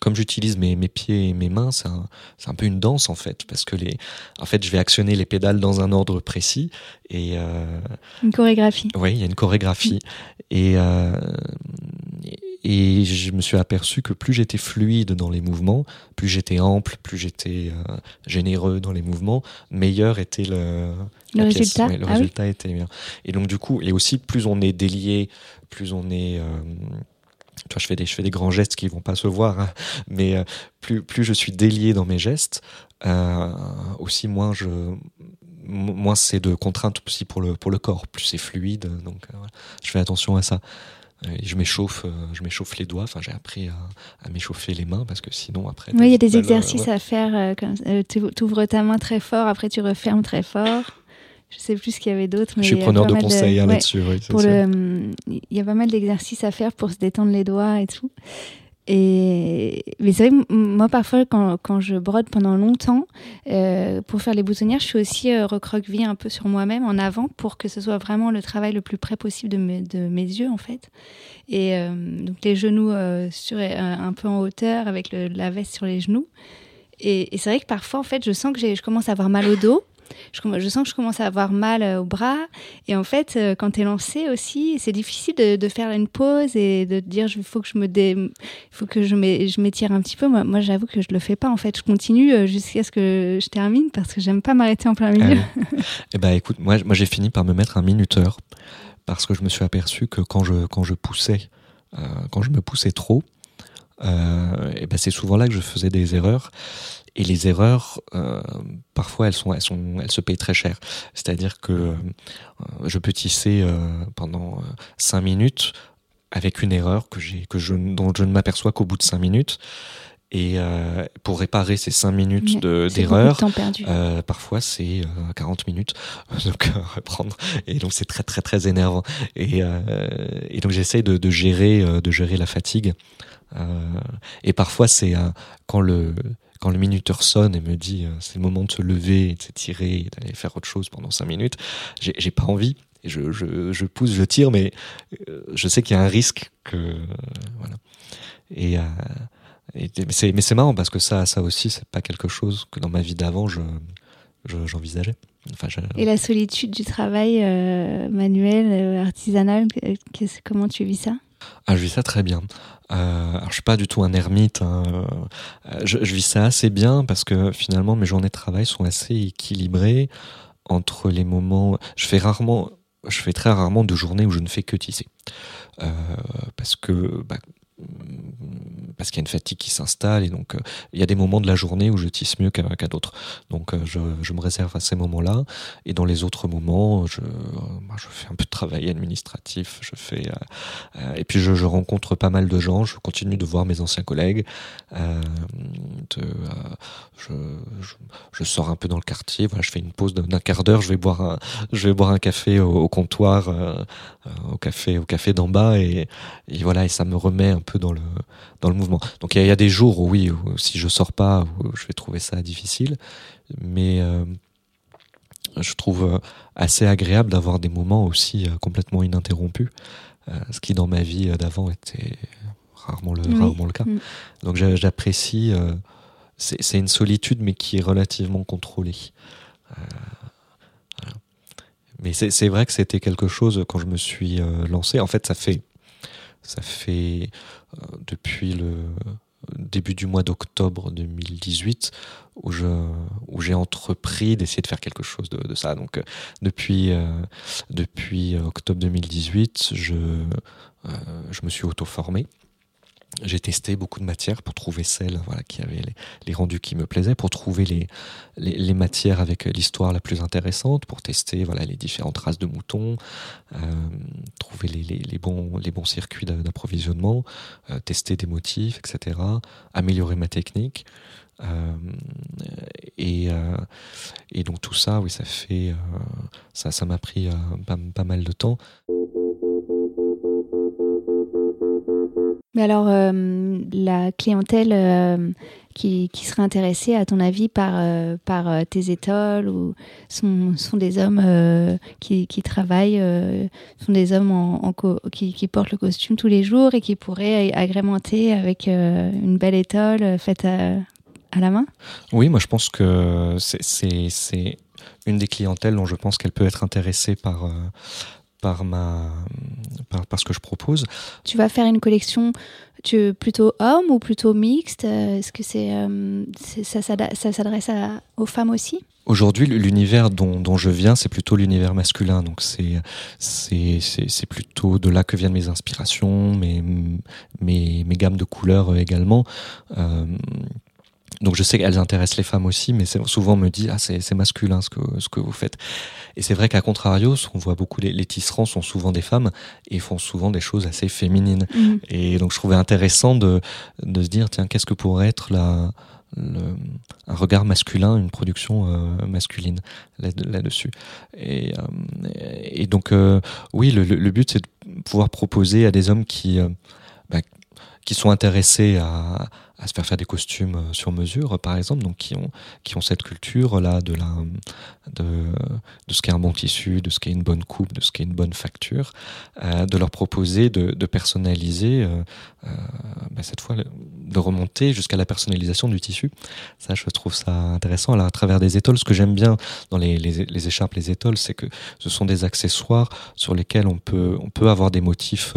comme j'utilise mes, mes pieds et mes mains, c'est un, un peu une danse en fait, parce que les, en fait, je vais actionner les pédales dans un ordre précis et euh, Une chorégraphie. oui, il y a une chorégraphie et euh, et je me suis aperçu que plus j'étais fluide dans les mouvements, plus j'étais ample, plus j'étais euh, généreux dans les mouvements, meilleur était le, Le résultat Ouais, le Ah oui. résultat était bien. Et donc du coup, et aussi plus on est délié, plus on est euh, tu vois, je fais des je fais des grands gestes qui vont pas se voir, hein, mais euh, plus plus je suis délié dans mes gestes, euh, aussi moins je m- moins c'est de contraintes aussi pour le pour le corps, plus c'est fluide. Donc euh, voilà. je fais attention à ça. Et je m'échauffe, je m'échauffe les doigts. Enfin, j'ai appris à, à m'échauffer les mains parce que sinon après. Oui, il y a des exercices ouais. à faire. Tu ouvres ta main très fort, après tu refermes très fort. Je sais plus ce qu'il y avait d'autre. Je suis preneur de conseils hein, ouais, là-dessus. oui, c'est pour sûr. le, il y a pas mal d'exercices à faire pour se détendre les doigts et tout. Et mais c'est vrai moi parfois quand, quand je brode pendant longtemps euh, pour faire les boutonnières, je suis aussi euh, recroquevillée un peu sur moi-même en avant pour que ce soit vraiment le travail le plus près possible de mes, de mes yeux en fait. Et euh, donc les genoux euh, sur un peu en hauteur avec le- la veste sur les genoux. Et, et c'est vrai que parfois en fait je sens que je commence à avoir mal au dos. Je, sens que je commence à avoir mal euh, au bras. Et en fait, euh, quand tu es lancé aussi, c'est difficile de, faire une pause et de dire il faut que je me dé... faut que je m'é- je m'étire un petit peu. Moi, j'avoue que je le fais pas. En fait, je continue euh, jusqu'à ce que je termine parce que j'aime pas m'arrêter en plein milieu. Ah oui. Eh ben, écoute, moi, j'ai fini par me mettre un minuteur parce que je me suis aperçu que quand je, quand je poussais, euh, quand je me poussais trop, euh, eh ben, c'est souvent là que je faisais des erreurs. Et les erreurs, euh, parfois, elles, sont, elles, sont, elles se payent très cher. C'est-à-dire que euh, je peux tisser euh, pendant cinq minutes avec une erreur que j'ai, que je, dont je ne m'aperçois qu'au bout de cinq minutes. Et pour réparer ces cinq minutes de, d'erreur, parfois c'est euh, 40 minutes donc reprendre. Et donc c'est très très très énervant. Et, et donc j'essaye de, de gérer de gérer la fatigue. et parfois c'est quand le quand le minuteur sonne et me dit c'est le moment de se lever, de s'étirer, d'aller faire autre chose pendant cinq minutes, j'ai, pas envie. Je, je, je, pousse, je tire, mais je sais qu'il y a un risque que voilà. Et mais c'est marrant parce que ça, ça aussi, c'est pas quelque chose que dans ma vie d'avant, je, j'envisageais. Enfin, Et la solitude du travail euh, manuel, euh, artisanal, comment tu vis ça? Ah, je vis ça très bien. Euh, alors, je suis pas du tout un ermite. Hein. Euh, je, vis ça assez bien parce que finalement, mes journées de travail sont assez équilibrées entre les moments. Je fais rarement, je fais très rarement de journées où je ne fais que tisser. Euh, parce que bah, parce qu'il y a une fatigue qui s'installe et donc euh, il y a des moments de la journée où je tisse mieux qu'à d'autres. Donc euh, je, me réserve à ces moments-là et dans les autres moments, je, bah, fais un peu de travail administratif, je fais euh, et puis je, rencontre pas mal de gens, je continue de voir mes anciens collègues, de, je, je, sors un peu dans le quartier, voilà, je fais une pause d'un quart d'heure, je vais boire un, je vais boire un café au, comptoir, au café au café d'en bas et, et voilà et ça me remet un peu dans le dans le mouvement. Donc il y, a des jours où oui, si je sors pas, je vais trouver ça difficile, mais euh, je trouve euh, assez agréable d'avoir des moments aussi euh, complètement ininterrompus, ce qui dans ma vie d'avant était rarement le, rarement le cas. Mm. Donc j'apprécie. c'est une solitude, mais qui est relativement contrôlée. Mais c'est vrai que c'était quelque chose quand je me suis lancé. En fait, ça fait ça fait depuis le début du mois d'octobre 2018 où je où j'ai entrepris d'essayer de faire quelque chose de, de ça. Donc euh, depuis euh, depuis octobre 2018 je je me suis auto formé j'ai testé beaucoup de matières pour trouver celles voilà, qui avaient les, rendus qui me plaisaient, pour trouver les, les, matières avec l'histoire la plus intéressante, pour tester voilà, les différentes races de moutons, euh, trouver les, bons, les bons circuits d'approvisionnement, euh, tester des motifs, etc., améliorer ma technique. Euh, et, et donc tout ça, oui, ça fait, ça, ça m'a pris pas mal de temps. Mais alors, euh, la clientèle euh, qui, serait intéressée, à ton avis, par, euh, par tes étoiles sont, des hommes qui, travaillent, sont des hommes qui, portent le costume tous les jours et qui pourraient agrémenter avec une belle étole faite à, à, la main? Oui, moi je pense que c'est une des clientèles dont je pense qu'elle peut être intéressée par par ma par, par, ce que je propose. Tu vas faire une collection tu plutôt homme ou plutôt mixte? Est-ce que c'est euh, ça, ça s'adresse aux femmes aussi? Aujourd'hui, l'univers dont, dont, je viens, c'est plutôt l'univers masculin. Donc c'est c'est plutôt de là que viennent mes inspirations, mes mes, mes gammes de couleurs également. Euh, donc je sais qu'elles intéressent les femmes aussi, mais souvent on me dit ah c'est masculin ce que ce que vous faites. Et c'est vrai qu'à contrario, on voit beaucoup les, les, tisserands sont souvent des femmes et font souvent des choses assez féminines. Mmh. Et donc je trouvais intéressant de de se dire tiens qu'est-ce que pourrait être la le, un regard masculin, une production euh, masculine là-dessus. et, euh, et, donc, euh, oui, le, le but, c'est de pouvoir proposer à des hommes qui, bah, qui sont intéressés à, à se faire faire des costumes euh, sur mesure, par exemple, donc qui ont qui ont cette culture là de la de de ce qu'est un bon tissu, de ce qu'est une bonne coupe, de ce qu'est une bonne facture, euh, de leur proposer de, de personnaliser euh, euh, bah cette fois de remonter jusqu'à la personnalisation du tissu. Ça, je trouve ça intéressant. Alors, à travers des étoiles, ce que j'aime bien dans les, les, les écharpes, les étoiles, c'est que ce sont des accessoires sur lesquels on peut on peut avoir des motifs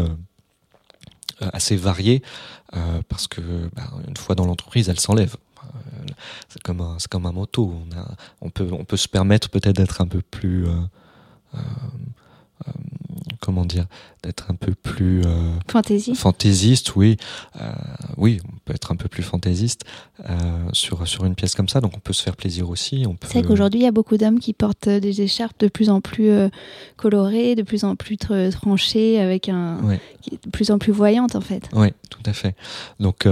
assez variés euh, parce que bah, une fois dans l'entreprise, elle s'enlève. Euh, c'est comme un, c'est. On, a, on peut, on peut se permettre peut-être d'être un peu plus, euh, euh, comment dire, d'être un peu plus euh, Fantaisie. fantaisiste, oui, euh, oui, on peut être un peu plus fantaisiste euh, sur sur une pièce comme ça, donc on peut se faire plaisir aussi. On peut. C'est vrai qu'aujourd'hui, il y a beaucoup d'hommes qui portent des écharpes de plus en plus colorées, de plus en plus tr- tranchées, avec un. Ouais. de plus en plus voyantes, en fait. Oui, tout à fait. Donc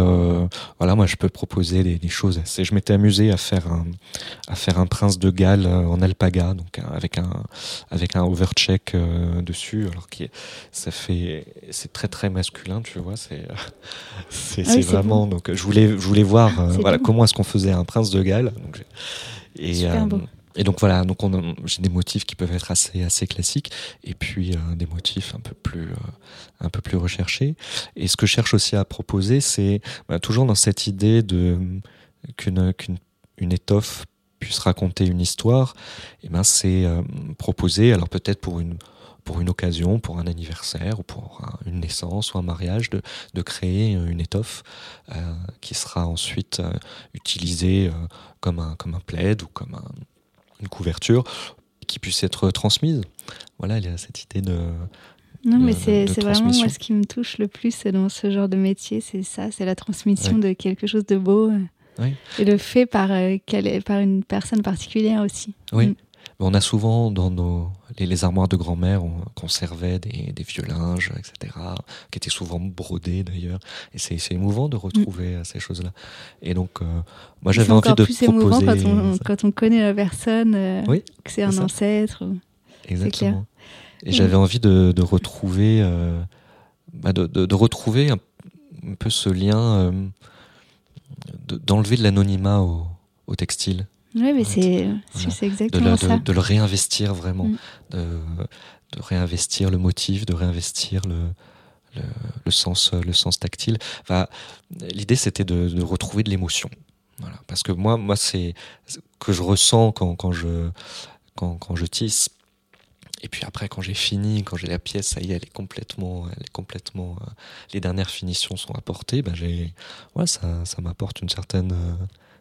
voilà, moi je peux proposer des, des choses. assez- Je m'étais amusé à faire un à faire un prince de Galles en alpaga, donc avec un avec un overcheck dessus, alors qui est, ça fait c'est très très masculin, tu vois. C'est euh, c'est Ah oui, c'est vraiment. Donc je voulais je voulais voir euh, voilà comment est-ce qu'on faisait un prince de Galles. Donc, et et donc voilà, donc on a- j'ai des motifs qui peuvent être assez assez classiques et puis euh, des motifs un peu plus euh, un peu plus recherchés. Et ce que je cherche aussi à proposer, c'est bah, toujours dans cette idée de qu'une qu'une une étoffe puisse raconter une histoire. Et ben c'est euh, proposer, alors peut-être pour une pour une occasion, pour un anniversaire ou pour un- une naissance ou un mariage, de, de créer une étoffe euh, qui sera ensuite euh, utilisée euh, comme un comme un plaid ou comme un- une couverture qui puisse être transmise. Voilà, il y a cette idée de Non, mais de- c'est vraiment moi ce qui me touche le plus dans ce genre de métier, c'est ça, c'est la transmission de quelque chose de beau. Oui. Et le fait par, par une personne particulière aussi. Oui. Mm. On a souvent dans nos, les, les armoires de grand-mère, on conservait des, des vieux linges, etc., qui étaient souvent brodés d'ailleurs. Et c'est c'est émouvant de retrouver euh, ces choses-là. Et donc, euh, moi C'est j'avais envie encore de plus émouvant proposer. quand on, quand on connaît la personne, euh, Oui, que c'est un c'est ça. ancêtre. ou- Exactement. Et Mm. j'avais envie de, de retrouver, euh, bah, de, de- de retrouver un, un peu ce lien, de- d'enlever de l'anonymat au, au textile. Oui, mais c'est voilà. c'est de, exactement ça. de, de le réinvestir vraiment, Mm. de, de réinvestir le motif, de réinvestir le, le, le sens, le sens tactile. Enfin, L'idée, c'était de, retrouver de l'émotion. Voilà. Parce que moi, moi c'est ce que je ressens quand, quand, je, quand, quand je tisse. Et puis après, quand j'ai fini, quand j'ai la pièce, ça y est, elle est complètement, elle est complètement. euh, les dernières finitions sont apportées. Ben j'ai, ouais, ça, ça m'apporte une certaine, euh,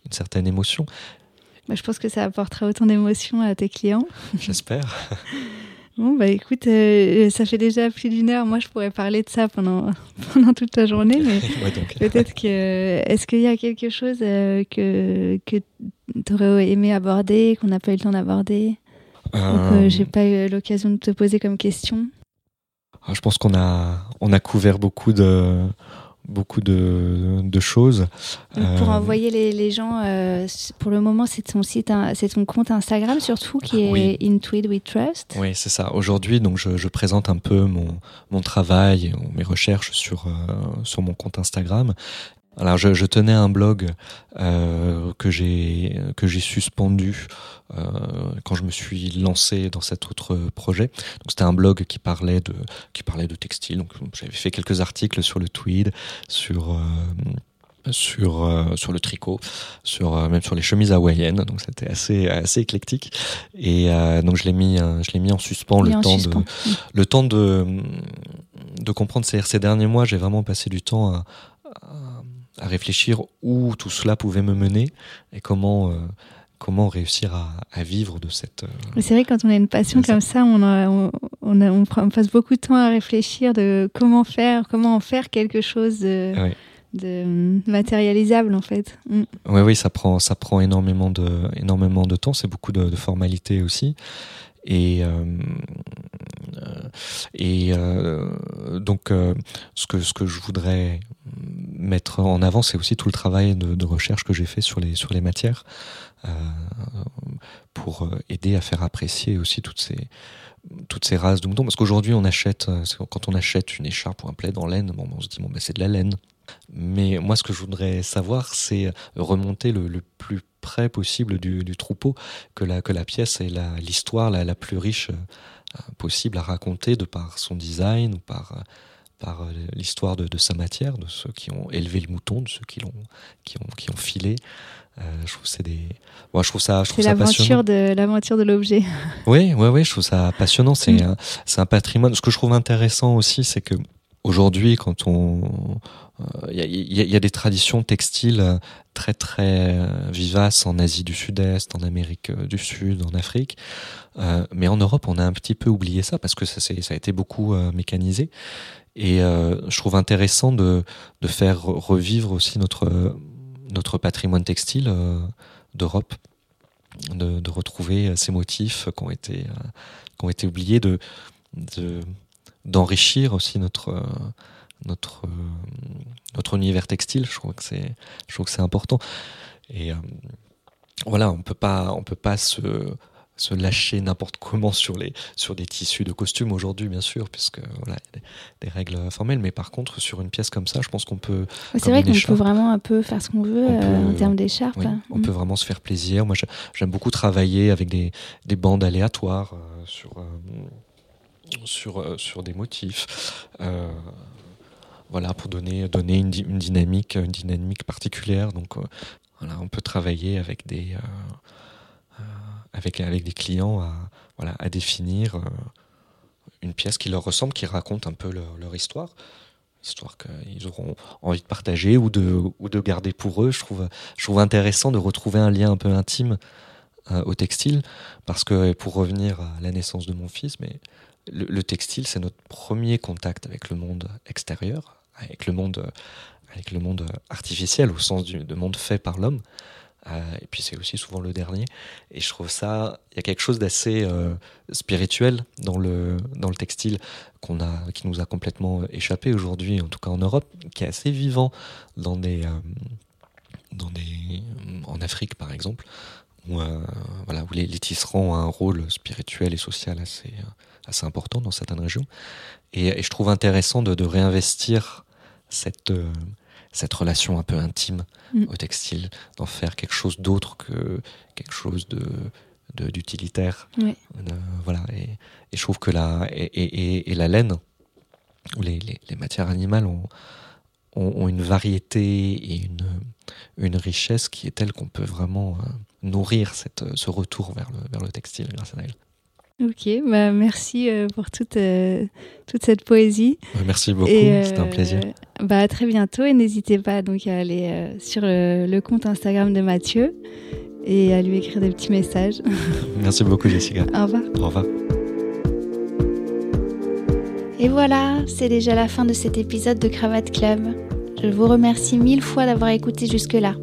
une certaine émotion. Bah, je pense que ça apportera autant d'émotions à tes clients. J'espère. Bon, bah écoute, euh, ça fait déjà plus d'une heure. Moi, je pourrais parler de ça pendant, pendant toute la journée, mais Ouais, peut-être que. Est-ce qu'il y a quelque chose euh, que, que tu aurais aimé aborder, qu'on n'a pas eu le temps d'aborder, ou que Euh, j'ai pas eu l'occasion de te poser comme question? Ah, Je pense qu'on a, on a couvert beaucoup de, beaucoup de, de choses. Donc, Pour Euh, envoyer les, les gens, euh, pour le moment, c'est ton site, hein, c'est ton compte Instagram surtout qui est Oui. Intuit We Trust. Oui, c'est ça. Aujourd'hui, donc, je, je présente un peu mon, mon travail, mes recherches sur, euh, sur mon compte Instagram. Alors, je, je tenais un blog euh, que j'ai que j'ai suspendu euh, quand je me suis lancé dans cet autre projet. Donc, c'était un blog qui parlait de qui parlait de textile. Donc, j'avais fait quelques articles sur le tweed, sur euh, sur euh, sur le tricot, sur euh, même sur les chemises hawaïennes. Donc, c'était assez assez éclectique. Et euh, donc, je l'ai mis je l'ai mis en suspens le en temps suspens. de le temps de, de comprendre. C'est-à-dire ces derniers mois, j'ai vraiment passé du temps à, à- à réfléchir où tout cela pouvait me mener et comment, euh, comment réussir à, à vivre de cette. euh, c'est vrai, quand on a une passion comme ça, on, a- on, on, a- on prend- on passe beaucoup de temps à réfléchir de comment faire, comment en faire quelque chose de, matérialisable en fait. Mm. Oui, oui, ça prend, ça prend énormément de, énormément de temps. C'est beaucoup de, de formalités aussi. Et, euh, et euh, donc, euh, ce, que, ce que je voudrais mettre en avant, c'est aussi tout le travail de, recherche que j'ai fait sur les, sur les matières euh, pour euh, aider à faire apprécier aussi toutes ces, toutes ces races de moutons. Parce qu'aujourd'hui, on achète, euh, quand on achète une écharpe ou un plaid en laine, bon, on se dit, bon, ben, c'est de la laine. Mais moi, ce que je voudrais savoir, c'est remonter le, le plus près possible du, troupeau, que la, que la pièce est l'histoire la, la plus riche euh, possible à raconter de par son design ou par, par euh, l'histoire de, de sa matière, de ceux qui ont élevé le mouton, de ceux qui l'ont qui ont, qui ont filé. Euh, je trouve c'est des, moi je trouve ça, je C'est trouve ça passionnant. l'aventure de l'aventure de l'objet. Oui, oui, oui, je trouve ça passionnant. C'est Mm. un, c'est un patrimoine. Ce que je trouve intéressant aussi, c'est que aujourd'hui, quand on, il y, a, des traditions textiles très très vivaces en Asie du Sud-Est, en Amérique du Sud, en Afrique, mais en Europe, on a un petit peu oublié ça parce que ça, ça a été beaucoup mécanisé. Et je trouve intéressant de, de faire revivre aussi notre notre patrimoine textile d'Europe de, de, retrouver ces motifs qui ont été, euh, qui ont été oubliés, de, d'enrichir aussi notre, notre, notre univers textile. Je trouve que c'est, je trouve que c'est important. Et euh, voilà, on peut pas, on peut pas se se lâcher n'importe comment sur les sur des tissus de costumes aujourd'hui bien sûr puisque voilà y a des, règles formelles mais par contre sur une pièce comme ça je pense qu'on peut c'est vrai qu'on peut vraiment un peu faire ce qu'on veut euh, en termes d'écharpe on mm. peut vraiment se faire plaisir moi j'aime beaucoup travailler avec des, des bandes aléatoires euh, sur euh, sur sur des motifs. Voilà pour donner donner une, dynamique une dynamique particulière. Donc voilà on peut travailler avec des avec, avec des clients à, voilà, à définir euh, une pièce qui leur ressemble, qui raconte un peu leur, histoire. Histoire qu'ils auront envie de partager ou de, ou de garder pour eux. Je trouve, je trouve intéressant de retrouver un lien un peu intime euh, au textile, parce que pour revenir à la naissance de mon fils, mais le, textile, c'est notre premier contact avec le monde extérieur, avec le monde, avec le monde artificiel, au sens du de monde fait par l'homme. Euh, et puis c'est aussi souvent le dernier. Et je trouve ça, il y a quelque chose d'assez euh, spirituel dans le, dans le textile a, qui nous a complètement échappé aujourd'hui, en tout cas en Europe, qui est assez vivant dans des, euh, dans des, en Afrique par exemple, où, voilà, où les, les, tisserands ont un rôle spirituel et social assez, assez important dans certaines régions. Et, et je trouve intéressant de, de réinvestir cette cette relation un peu intime mm. au textile, d'en faire quelque chose d'autre que quelque chose de d'utilitaire. voilà, et, je trouve que la, et, et, la laine, ou les, les, matières animales ont, ont, une variété et une, une richesse qui est telle qu'on peut vraiment euh, nourrir cette, ce retour vers le, vers le textile grâce à elle. Ok, bah merci euh, pour toute, euh, toute cette poésie. Merci beaucoup, c'était un plaisir. Euh, bah, à très bientôt et n'hésitez pas donc à aller sur le, compte Instagram de Mathieu et à lui écrire des petits messages. Merci beaucoup Jessica. Au revoir. Au revoir. Et voilà, c'est déjà la fin de cet épisode de Cravate Club. Je vous remercie mille fois d'avoir écouté jusque-là.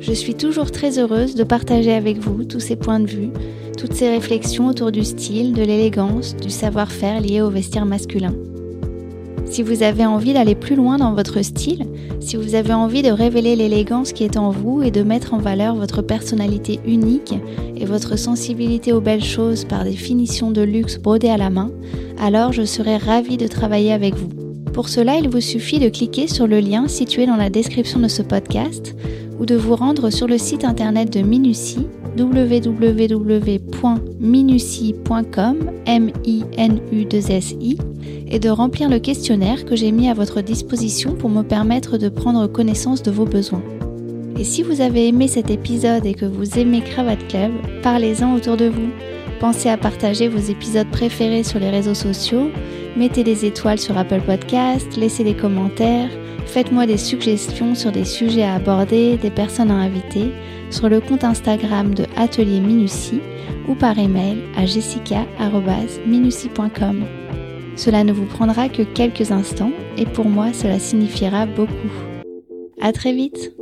Je suis toujours très heureuse de partager avec vous tous ces points de vue toutes ces réflexions autour du style, de l'élégance, du savoir-faire lié au vestiaire masculin. Si vous avez envie d'aller plus loin dans votre style, si vous avez envie de révéler l'élégance qui est en vous et de mettre en valeur votre personnalité unique et votre sensibilité aux belles choses par des finitions de luxe brodées à la main, alors je serai ravie de travailler avec vous. Pour cela, il vous suffit de cliquer sur le lien situé dans la description de ce podcast ou de vous rendre sur le site internet de Minucie www.minucie.com m i n u s i et de remplir le questionnaire que j'ai mis à votre disposition pour me permettre de prendre connaissance de vos besoins. Et si vous avez aimé cet épisode et que vous aimez Cravate Club, parlez-en autour de vous. Pensez à partager vos épisodes préférés sur les réseaux sociaux, mettez des étoiles sur Apple Podcast, laissez des commentaires, faites-moi des suggestions sur des sujets à aborder, des personnes à inviter sur le compte Instagram de Atelier Minutie ou par email à jessica.minutie.com. Cela ne vous prendra que quelques instants et pour moi cela signifiera beaucoup. À très vite!